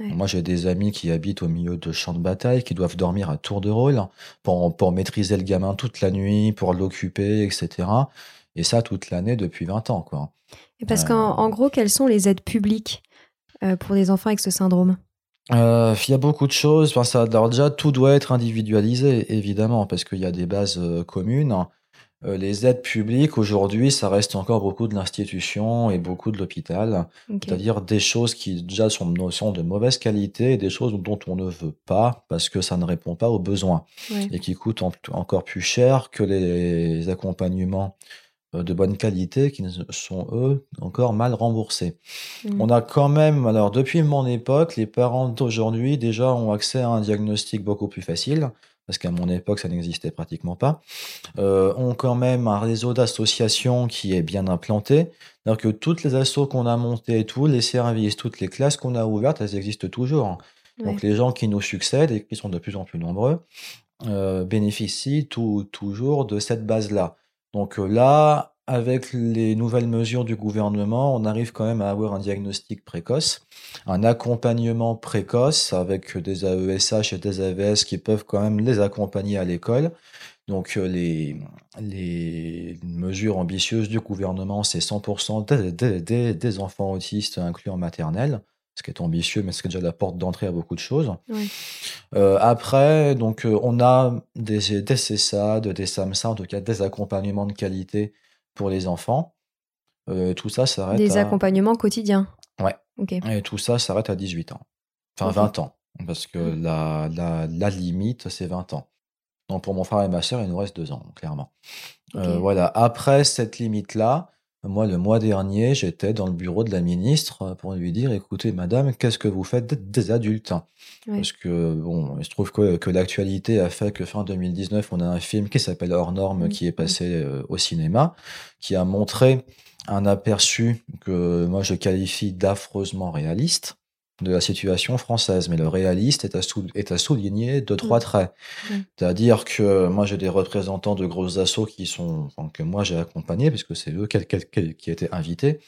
Ouais. Moi, j'ai des amis qui habitent au milieu de champs de bataille, qui doivent dormir à tour de rôle pour, pour maîtriser le gamin toute la nuit, pour l'occuper, etc. Et ça toute l'année depuis 20 ans, quoi. Et parce Euh. qu'en en gros, quelles sont les aides publiques euh, pour des enfants avec ce syndrome? Euh, Il y a beaucoup de choses. Enfin, ça, alors déjà, tout doit être individualisé, évidemment, parce qu'il y a des bases euh, communes. Euh, les aides publiques, aujourd'hui, ça reste encore beaucoup de l'institution et beaucoup de l'hôpital. C'est-à-dire des choses qui déjà sont, sont de mauvaise qualité et des choses dont on ne veut pas parce que ça ne répond pas aux besoins Ouais. et qui coûtent en- encore plus cher que les accompagnements euh, de bonne qualité qui sont, eux, encore mal remboursés. Mm. On a quand même, alors depuis mon époque, les parents d'aujourd'hui déjà ont accès à un diagnostic beaucoup plus facile parce qu'à mon époque, ça n'existait pratiquement pas, euh, ont quand même un réseau d'associations qui est bien implanté. Donc que toutes les assos qu'on a montées, tous les services, toutes les classes qu'on a ouvertes, elles existent toujours. Donc les gens qui nous succèdent et qui sont de plus en plus nombreux euh, bénéficient tout, toujours de cette base-là. Donc euh, là, avec les nouvelles mesures du gouvernement, on arrive quand même à avoir un diagnostic précoce, un accompagnement précoce avec des AESH et des AVS qui peuvent quand même les accompagner à l'école. Donc euh, les, les mesures ambitieuses du gouvernement, c'est 100% des, des, enfants autistes inclus en maternelle, ce qui est ambitieux, mais ce qui est déjà la porte d'entrée à beaucoup de choses. Euh, après, donc euh, on a des, des CESAD, des SAMSA, en tout cas des accompagnements de qualité pour les enfants. Euh, tout ça s'arrête Des accompagnements quotidiens. Ouais. Et tout ça s'arrête à 18 ans. Enfin, 20 ans. Parce que mmh. la, la, la limite, c'est 20 ans. Donc, pour mon frère et ma soeur, il nous reste deux ans, clairement. Euh, voilà. Après cette limite-là, moi, le mois dernier, j'étais dans le bureau de la ministre pour lui dire, écoutez, madame, qu'est-ce que vous faites des adultes? Parce que, bon, il se trouve que, que l'actualité a fait que fin 2019, on a un film qui s'appelle Hors Norme qui est passé euh, au cinéma, qui a montré un aperçu que moi je qualifie d'affreusement réaliste de la situation française, mais le réaliste est à, est à souligner deux, trois mmh. traits. Mmh. C'est-à-dire que moi, j'ai des représentants de grosses assos qui sont, enfin, que moi j'ai accompagnés, puisque c'est eux qui étaient invités,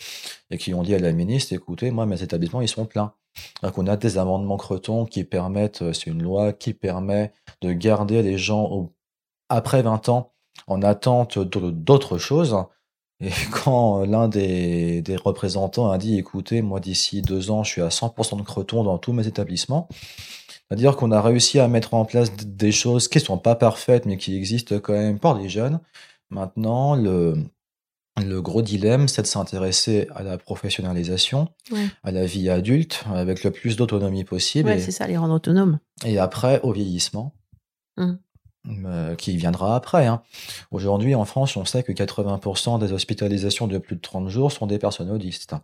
et qui ont dit à la ministre, écoutez, moi, mes établissements, ils sont pleins. Donc, on a des amendements cretons qui permettent, c'est une loi qui permet de garder les gens au, après 20 ans en attente d'autres choses, et quand l'un des, des, représentants a dit, écoutez, moi d'ici deux ans, je suis à 100% de creton dans tous mes établissements, c'est-à-dire qu'on a réussi à mettre en place des choses qui ne sont pas parfaites, mais qui existent quand même pour les jeunes. Maintenant, le, le gros dilemme, c'est de s'intéresser à la professionnalisation, à la vie adulte, avec le plus d'autonomie possible. Ouais, c'est ça, les rendre autonomes. Et après, au vieillissement. Mmh. Euh, qui viendra après. Hein. Aujourd'hui, en France, on sait que 80% des hospitalisations de plus de 30 jours sont des personnes autistes,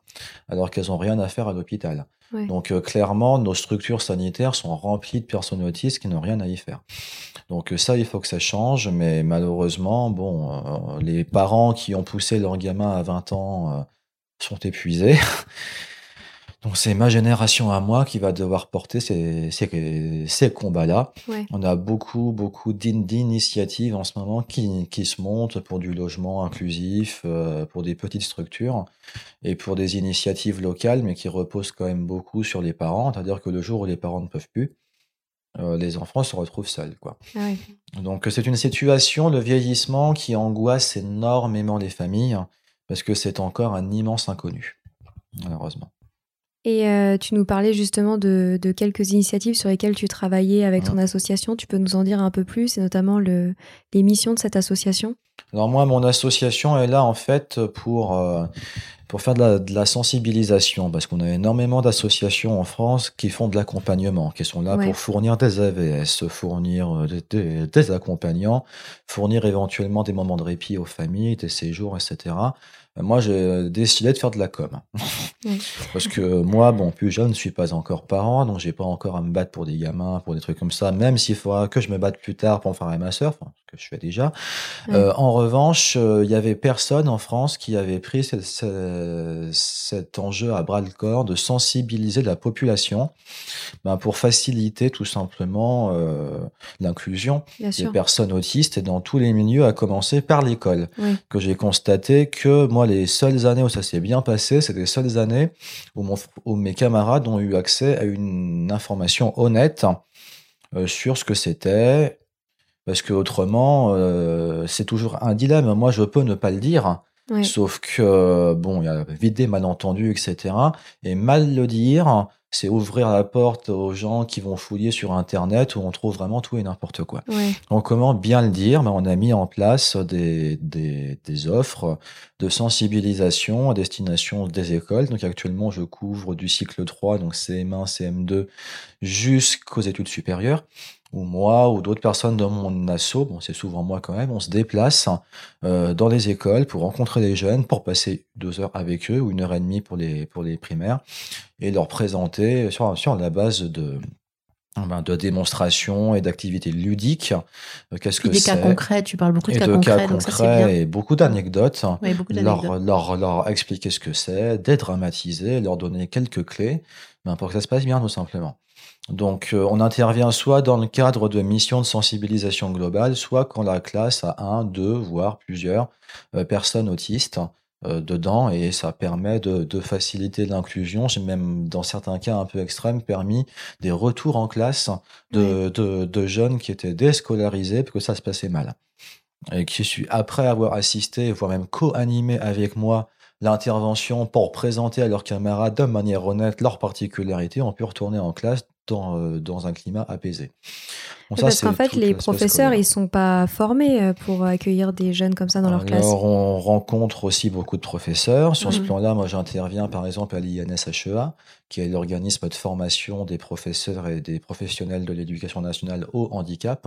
alors qu'elles n'ont rien à faire à l'hôpital. Donc euh, clairement, nos structures sanitaires sont remplies de personnes autistes qui n'ont rien à y faire. Donc euh, ça, il faut que ça change, mais malheureusement, bon, les parents qui ont poussé leur gamin à 20 ans sont épuisés. Donc c'est ma génération à moi qui va devoir porter ces, ces, ces combats-là. On a beaucoup, beaucoup d'initiatives en ce moment qui, qui se montent pour du logement inclusif, euh, pour des petites structures et pour des initiatives locales, mais qui reposent quand même beaucoup sur les parents. C'est-à-dire que le jour où les parents ne peuvent plus, euh, les enfants se retrouvent seuls. Quoi. Ah Donc c'est une situation, le vieillissement, qui angoisse énormément les familles parce que c'est encore un immense inconnu, malheureusement. Et euh, tu nous parlais justement de, quelques initiatives sur lesquelles tu travaillais avec ton association. Tu peux nous en dire un peu plus, et notamment le, les missions de cette association? Alors moi, mon association est là en fait pour, euh, pour faire de la, sensibilisation, parce qu'on a énormément d'associations en France qui font de l'accompagnement, qui sont là pour fournir des AVS, fournir euh, des, des accompagnants, fournir éventuellement des moments de répit aux familles, des séjours, etc moi j'ai décidé de faire de la com. Parce que moi, bon, plus jeune, je suis pas encore parent, donc j'ai pas encore à me battre pour des gamins, pour des trucs comme ça, même s'il faudra que je me batte plus tard pour me faire ma enfin, ce que je fais déjà. Euh, en revanche, euh, il y avait personne en France qui avait pris cet enjeu à bras le corps de sensibiliser la population ben, pour faciliter tout simplement euh, l'inclusion des personnes autistes et dans tous les milieux, à commencer par l'école. Que j'ai constaté que moi, les seules années où ça s'est bien passé, c'est les seules années où, mes camarades ont eu accès à une information honnête euh, sur ce que c'était. Parce que autrement, euh, c'est toujours un dilemme. Moi, je peux ne pas le dire. Sauf que, bon, il y a vite des malentendus, etc. Et mal le dire, c'est ouvrir la porte aux gens qui vont fouiller sur Internet où on trouve vraiment tout et n'importe quoi. Donc comment bien le dire? Ben, On a mis en place des, des, des, offres de sensibilisation à destination des écoles. Donc actuellement, je couvre du cycle 3, donc CM1, CM2, jusqu'aux études supérieures ou moi ou d'autres personnes dans mon asso, bon c'est souvent moi quand même, on se déplace euh, dans les écoles pour rencontrer les jeunes, pour passer deux heures avec eux ou une heure et demie pour les pour les primaires et leur présenter sur sur la base de ben, de démonstration et d'activités ludiques. Euh, Qu'est-ce que Des c'est cas concrets, tu parles beaucoup de et cas de concrets, cas ça concrets et beaucoup d'anecdotes. Oui, Leur, leur, leur expliquer ce que c'est, dédramatiser, leur donner quelques clés ben, pour que ça se passe bien tout simplement. Donc euh, on intervient soit dans le cadre de missions de sensibilisation globale, soit quand la classe a un, deux, voire plusieurs euh, personnes autistes euh, dedans et ça permet de, de faciliter l'inclusion. J'ai même dans certains cas un peu extrêmes permis des retours en classe de, de, de jeunes qui étaient déscolarisés parce que ça se passait mal et qui suis après avoir assisté, voire même co-animé avec moi l'intervention pour présenter à leurs camarades de manière honnête leurs particularités, ont pu retourner en classe dans, euh, dans un climat apaisé. Bon, Oui, ça, parce qu'en fait, les professeurs, scolaire. ils sont pas formés euh, pour accueillir des jeunes comme ça dans leur Alors, classe. on rencontre aussi beaucoup de professeurs. Sur ce Mhm. plan-là, moi, j'interviens par exemple à l'INSHEA, qui est l'organisme de formation des professeurs et des professionnels de l'éducation nationale au handicap,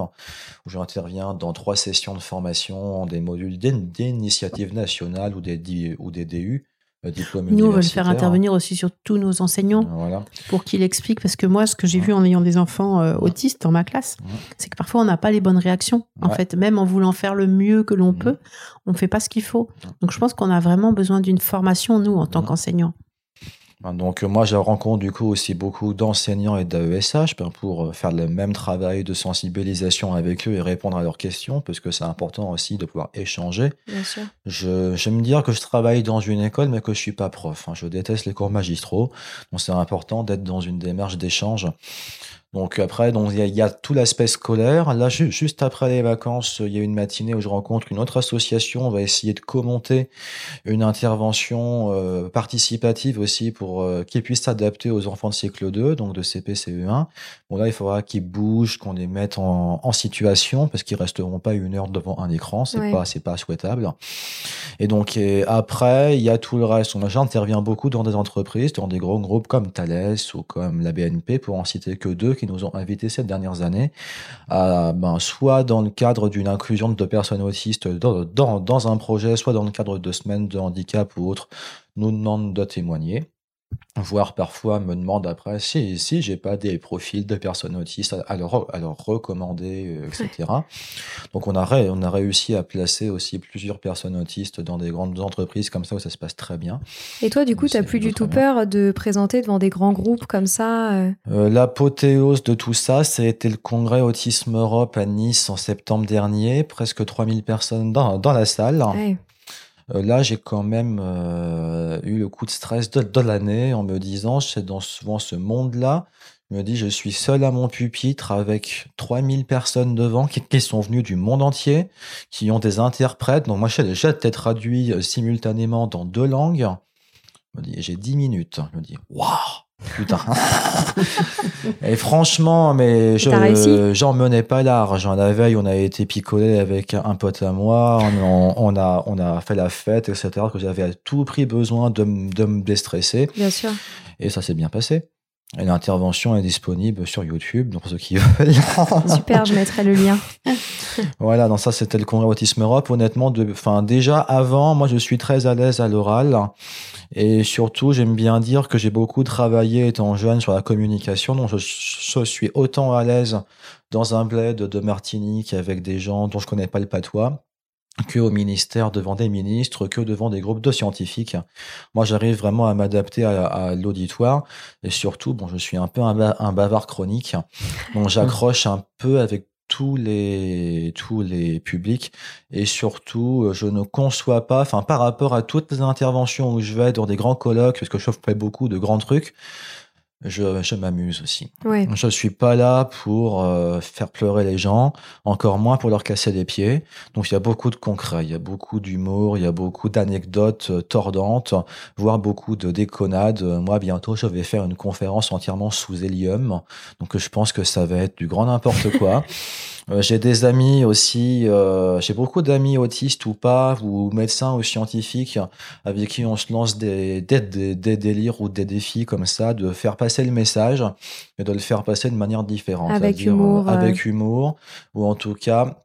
où j'interviens dans trois sessions de formation, des modules d'in- d'initiative nationale ou des, ou des DU, euh, Nous, on veut le faire intervenir aussi sur tous nos enseignants Voilà. pour qu'ils expliquent. Parce que moi, ce que j'ai vu en ayant des enfants euh, autistes dans ma classe, Ouais. c'est que parfois on n'a pas les bonnes réactions. En Ouais. fait, même en voulant faire le mieux que l'on Mhm. peut, on ne fait pas ce qu'il faut. Donc je pense qu'on a vraiment besoin d'une formation, nous, en tant qu'enseignants. Donc euh, moi, je rencontre du coup aussi beaucoup d'enseignants et d'AESH ben, pour euh, faire le même travail de sensibilisation avec eux et répondre à leurs questions, parce que c'est important aussi de pouvoir échanger. Bien sûr. Je j'aime dire que je travaille dans une école, mais que je suis pas prof. hein. Je déteste les cours magistraux, donc c'est important d'être dans une démarche d'échange. Donc après, donc il y, a- il y a tout l'aspect scolaire. Là, ju- juste après les vacances, il y a une matinée où je rencontre une autre association. On va essayer de commenter une intervention euh, participative aussi pour euh, qu'ils puissent s'adapter aux enfants de cycle 2, donc de CP, CE1. Bon là, il faudra qu'ils bougent, qu'on les mette en, en situation parce qu'ils resteront pas une heure devant un écran. C'est Ouais. pas, c'est pas souhaitable. Et donc et après, il y a tout le reste. On j'interviens beaucoup dans des entreprises, dans des gros groupes comme Thales ou comme la BNP, pour en citer que deux, qui nous ont invités ces dernières années, ben, soit dans le cadre d'une inclusion de personnes autistes dans, dans, dans un projet, soit dans le cadre de semaines de handicap ou autre, nous demandent de témoigner voire parfois me demandent après si, si j'ai pas des profils de personnes autistes à, à leur, à leur recommander, euh, etc. Donc on a, ré- on a réussi à placer aussi plusieurs personnes autistes dans des grandes entreprises comme ça où ça se passe très bien. Et toi, du coup, t'as c'est plus du tout bien. peur de présenter devant des grands groupes comme ça euh, Euh, L'apothéose de tout ça, c'était le congrès Autisme Europe à Nice en septembre dernier, presque 3000 personnes dans, dans la salle. ouais. Euh, là, j'ai quand même euh, eu le coup de stress de, l'année en me disant, c'est dans souvent ce monde-là, je me dis, je suis seul à mon pupitre avec 3000 personnes devant qui, sont venues du monde entier, qui ont des interprètes. Donc moi, j'ai déjà été traduit simultanément dans deux langues. Je me dis, j'ai 10 minutes. Je me dis, waouh, putain. Et franchement, mais j'en menais pas large. La veille, on a été picolé avec un pote à moi. On, on a on a fait la fête, etc. Que j'avais à tout prix besoin de, de me déstresser. Bien sûr. Et ça s'est bien passé. Et l'intervention est disponible sur YouTube, donc pour ceux qui veulent. Super, je mettrai le lien. Voilà, donc ça c'était le congrès Autisme Europe. Honnêtement, de, enfin déjà avant, moi je suis très à l'aise à l'oral et surtout j'aime bien dire que j'ai beaucoup travaillé étant jeune sur la communication, donc je, je suis autant à l'aise dans un bled de Martinique avec des gens dont je connais pas le patois que au ministère devant des ministres, que devant des groupes de scientifiques. Moi, j'arrive vraiment à m'adapter à, l'auditoire. Et surtout, bon, je suis un peu un, un bavard chronique, donc j'accroche un peu avec tous les tous les publics. Et surtout je ne conçois pas enfin par rapport à toutes les interventions où je vais dans des grands colloques parce que je fais beaucoup de grands trucs je, je m'amuse aussi Ouais. je suis pas là pour euh, faire pleurer les gens, encore moins pour leur casser les pieds. Donc il y a beaucoup de concret, il y a beaucoup d'humour, il y a beaucoup d'anecdotes euh, tordantes, voire beaucoup de déconnades. Moi bientôt je vais faire une conférence entièrement sous hélium, donc je pense que ça va être du grand n'importe quoi. Euh, j'ai des amis aussi, euh, j'ai beaucoup d'amis autistes ou pas, ou médecins ou scientifiques, avec qui on se lance des, des, des, des délires ou des défis comme ça, de faire passer le message, mais de le faire passer de manière différente. Avec humour, euh, euh. Avec humour, ou en tout cas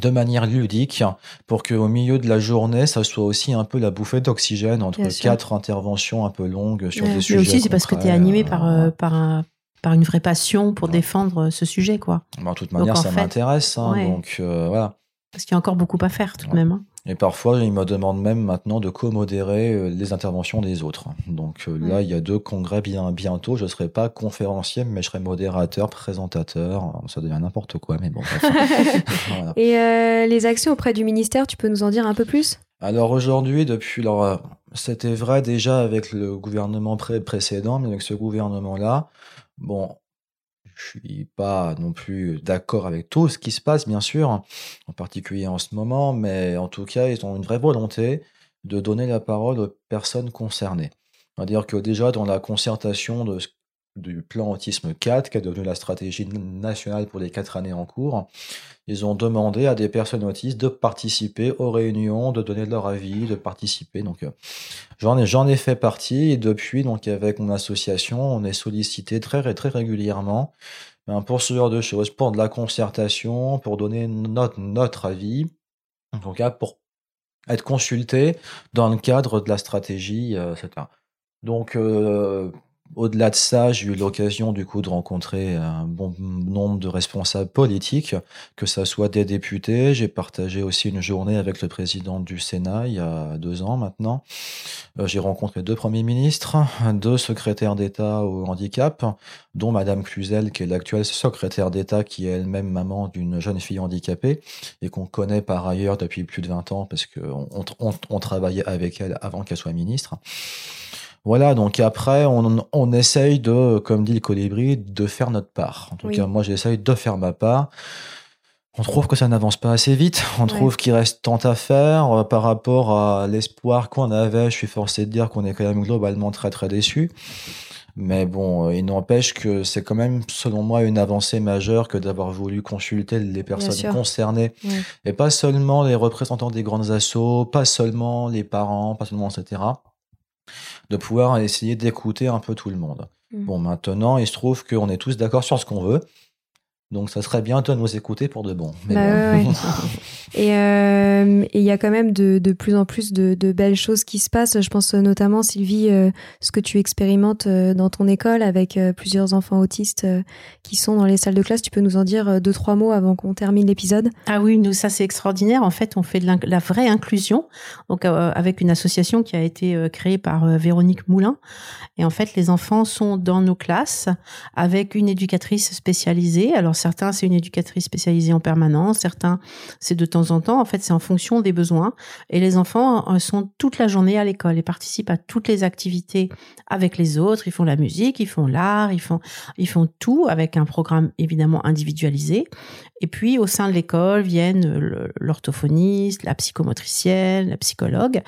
de manière ludique, pour qu'au milieu de la journée, ça soit aussi un peu la bouffée d'oxygène entre quatre interventions un peu longues sur Ouais. des Mais sujets Mais aussi, c'est parce que tu es animé par, euh, par un par une vraie passion pour défendre ce sujet, quoi. Bah, de toute manière, ça m'intéresse, hein, donc voilà. Parce qu'il y a encore beaucoup à faire tout de même. Hein. Et parfois, il me demande même maintenant de co-modérer euh, les interventions des autres. Donc euh, là, il y a deux congrès bien bientôt. Je ne serai pas conférencier, mais je serai modérateur, présentateur. Ça devient n'importe quoi, mais bon. Et euh, les actions auprès du ministère, tu peux nous en dire un peu plus? Alors aujourd'hui, depuis leur... C'était vrai déjà avec le gouvernement précédent, mais avec ce gouvernement-là, bon, je suis pas non plus d'accord avec tout ce qui se passe, bien sûr, en particulier en ce moment, mais en tout cas, ils ont une vraie volonté de donner la parole aux personnes concernées. C'est-à-dire que déjà, dans la concertation de du plan Autisme 4, qui est devenu la stratégie nationale pour les quatre années en cours, ils ont demandé à des personnes autistes de participer aux réunions, de donner leur avis, de participer. Donc, euh, j'en ai, j'en ai fait partie et depuis, donc, avec mon association, on est sollicité très, très régulièrement ben, pour ce genre de choses, pour de la concertation, pour donner notre, avis, en tout cas, pour être consulté dans le cadre de la stratégie, euh, etc. Donc, euh, au-delà de ça, j'ai eu l'occasion du coup de rencontrer un bon nombre de responsables politiques, que ce soit des députés. J'ai partagé aussi une journée avec le président du Sénat il y a deux ans maintenant. Euh, j'ai rencontré deux premiers ministres, deux secrétaires d'État au handicap, dont Madame Cluzel, qui est l'actuelle secrétaire d'État, qui est elle-même maman d'une jeune fille handicapée et qu'on connaît par ailleurs depuis plus de 20 ans parce qu'on on travaillait avec elle avant qu'elle soit ministre. Voilà, donc après, on, on essaye de, comme dit le colibri, de faire notre part. En tout cas, moi, j'essaye de faire ma part. On trouve que ça n'avance pas assez vite. On trouve qu'il reste tant à faire euh, par rapport à l'espoir qu'on avait. Je suis forcé de dire qu'on est quand même globalement très très déçu. Mais bon, euh, il n'empêche que c'est quand même, selon moi, une avancée majeure que d'avoir voulu consulter les personnes concernées. Et pas seulement les représentants des grandes assos, pas seulement les parents, pas seulement, etc de pouvoir essayer d'écouter un peu tout le monde. Mmh. Bon, maintenant, il se trouve qu'on est tous d'accord sur ce qu'on veut. Donc, ça serait bien de nous écouter pour de bon. Bah euh, et il y a quand même de, de plus en plus de, de, belles choses qui se passent. Je pense notamment, Sylvie, euh, ce que tu expérimentes euh, dans ton école avec plusieurs enfants autistes qui sont dans les salles de classe. Tu peux nous en dire deux, trois mots avant qu'on termine l'épisode? Ah oui, nous, ça c'est extraordinaire. En fait, on fait de la vraie inclusion. Donc, avec une association qui a été créée par Véronique Moulin. Et en fait, les enfants sont dans nos classes avec une éducatrice spécialisée. Alors, Certains, c'est une éducatrice spécialisée en permanence. Certains, c'est de temps en temps. En fait, c'est en fonction des besoins. Et les enfants euh, sont toute la journée à l'école et participent à toutes les activités avec les autres. Ils font la musique, ils font l'art, ils font, ils font tout avec un programme évidemment individualisé. Et puis, au sein de l'école viennent l'orthophoniste, la psychomotricienne, la psychologue.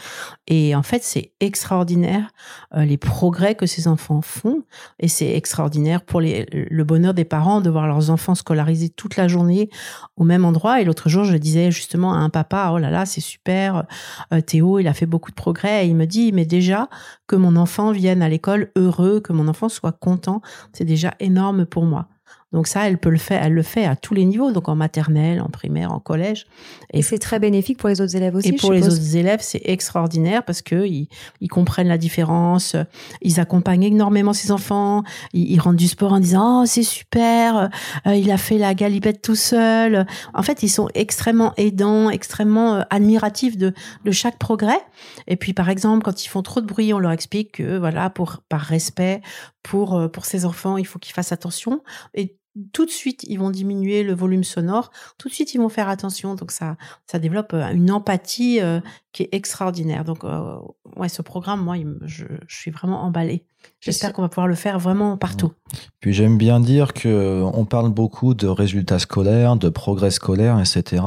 Et en fait, c'est extraordinaire euh, les progrès que ces enfants font. Et c'est extraordinaire pour le bonheur des parents de voir leurs enfants scolarisés toute la journée au même endroit. Et l'autre jour, je disais justement à un papa, oh là là, c'est super, euh, Théo, il a fait beaucoup de progrès. Et il me dit, mais déjà, que mon enfant vienne à l'école heureux, que mon enfant soit content, c'est déjà énorme pour moi. Donc ça, elle peut le faire, elle le fait à tous les niveaux, donc en maternelle, en primaire, en collège. Et, c'est très bénéfique pour les autres élèves aussi. Et pour les autres élèves, c'est extraordinaire parce que ils, comprennent la différence, ils accompagnent énormément ces enfants, ils, rendent du sport en disant oh c'est super, euh, il a fait la galipette tout seul. En fait, ils sont extrêmement aidants, extrêmement euh, admiratifs de, de chaque progrès. Et puis par exemple, quand ils font trop de bruit, on leur explique que voilà, pour par respect pour euh, pour ces enfants, il faut qu'ils fassent attention. Et tout de suite, ils vont diminuer le volume sonore. Tout de suite, ils vont faire attention. Donc ça, ça développe euh, une empathie euh, qui est extraordinaire. Donc euh, ouais, ce programme, moi, je, je suis vraiment emballée. J'espère qu'on va pouvoir le faire vraiment partout. Puis j'aime bien dire que on parle beaucoup de résultats scolaires, de progrès scolaires, etc.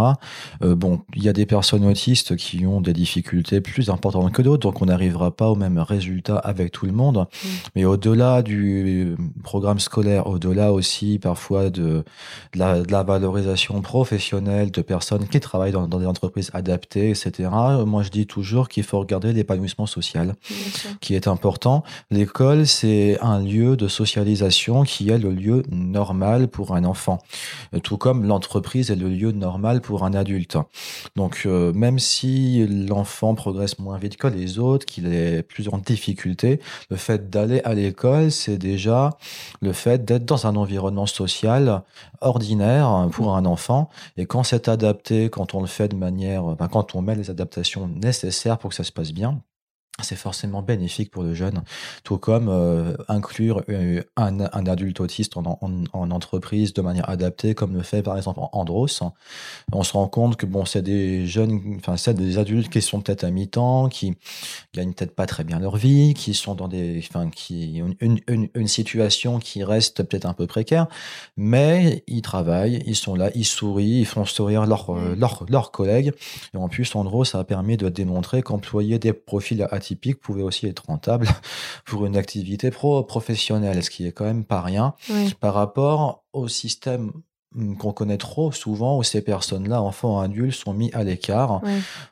Euh, bon, il y a des personnes autistes qui ont des difficultés plus importantes que d'autres, donc on n'arrivera pas au même résultat avec tout le monde. Mais au-delà du programme scolaire, au-delà aussi parfois de, la, valorisation professionnelle de personnes qui travaillent dans, dans des entreprises adaptées, etc. Moi, moi je dis toujours qu'il faut regarder l'épanouissement social, qui est important. L'école, c'est un lieu de socialisation qui est le lieu normal pour un enfant, tout comme l'entreprise est le lieu normal pour un adulte. Donc, euh, même si l'enfant progresse moins vite que les autres, qu'il est plus en difficulté, le fait d'aller à l'école, c'est déjà le fait d'être dans un environnement social ordinaire pour un enfant. Et quand c'est adapté, quand on le fait de manière, quand on met les adaptations nécessaires pour que ça se passe bien, c'est forcément bénéfique pour le jeune, tout comme euh, inclure euh, un, un, adulte autiste en, en, en, entreprise de manière adaptée, comme le fait par exemple Andros. On se rend compte que bon, c'est des jeunes, enfin c'est des adultes qui sont peut-être à mi-temps, qui gagnent peut-être pas très bien leur vie, qui sont dans des, enfin qui ont une, une, une situation qui reste peut-être un peu précaire, mais ils travaillent, ils sont là, ils sourient, ils font sourire leurs leurs leurs collègues. Et en plus, Andros, a permis de démontrer qu'employer des profils atypiques pouvait aussi être rentable pour une activité pro professionnelle, ce qui est quand même pas rien. Par rapport au système qu'on connaît trop souvent où ces personnes-là, enfants, adultes, sont mis à l'écart.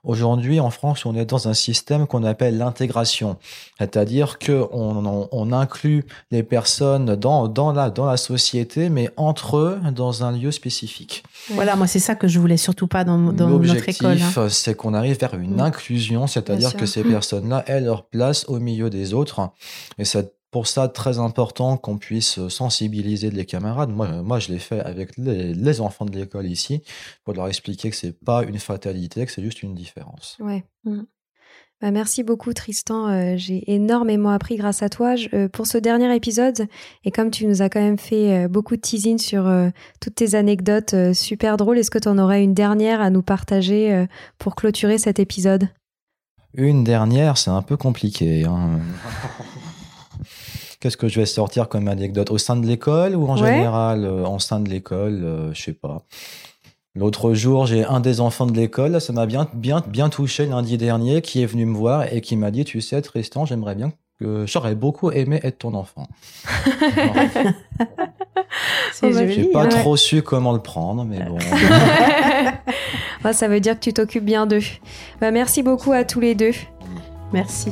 Aujourd'hui, en France, on est dans un système qu'on appelle l'intégration, c'est-à-dire que on, on, inclut les personnes dans, dans, la, dans la société, mais entre eux, dans un lieu spécifique. Voilà, moi, c'est ça que je voulais surtout pas dans, dans notre école. L'objectif, hein. c'est qu'on arrive vers une mmh. inclusion, c'est-à-dire que ces personnes-là aient leur place au milieu des autres. Et cette pour ça très important qu'on puisse sensibiliser les camarades. Moi, moi je l'ai fait avec les, enfants de l'école ici pour leur expliquer que c'est pas une fatalité, que c'est juste une différence. Ouais. Mmh. Bah, merci beaucoup Tristan, euh, j'ai énormément appris grâce à toi. Euh, pour ce dernier épisode, et comme tu nous as quand même fait euh, beaucoup de teasing sur toutes tes anecdotes super drôles, est-ce que tu en aurais une dernière à nous partager pour clôturer cet épisode? Une dernière, c'est un peu compliqué. Hein. Qu'est-ce que je vais sortir comme anecdote? Au sein de l'école ou en général euh, En sein de l'école, euh, je sais pas. L'autre jour, j'ai un des enfants de l'école, ça m'a bien, bien, bien touché lundi dernier, qui est venu me voir et qui m'a dit, tu sais, Tristan, j'aimerais bien que j'aurais beaucoup aimé être ton enfant. C'est joli. J'ai pas trop su comment le prendre, mais bon. ça veut dire que tu t'occupes bien d'eux. Bah, merci beaucoup à tous les deux. Merci.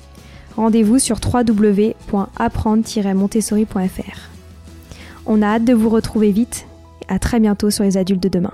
rendez-vous sur www.apprendre-montessori.fr. On a hâte de vous retrouver vite et à très bientôt sur les adultes de demain.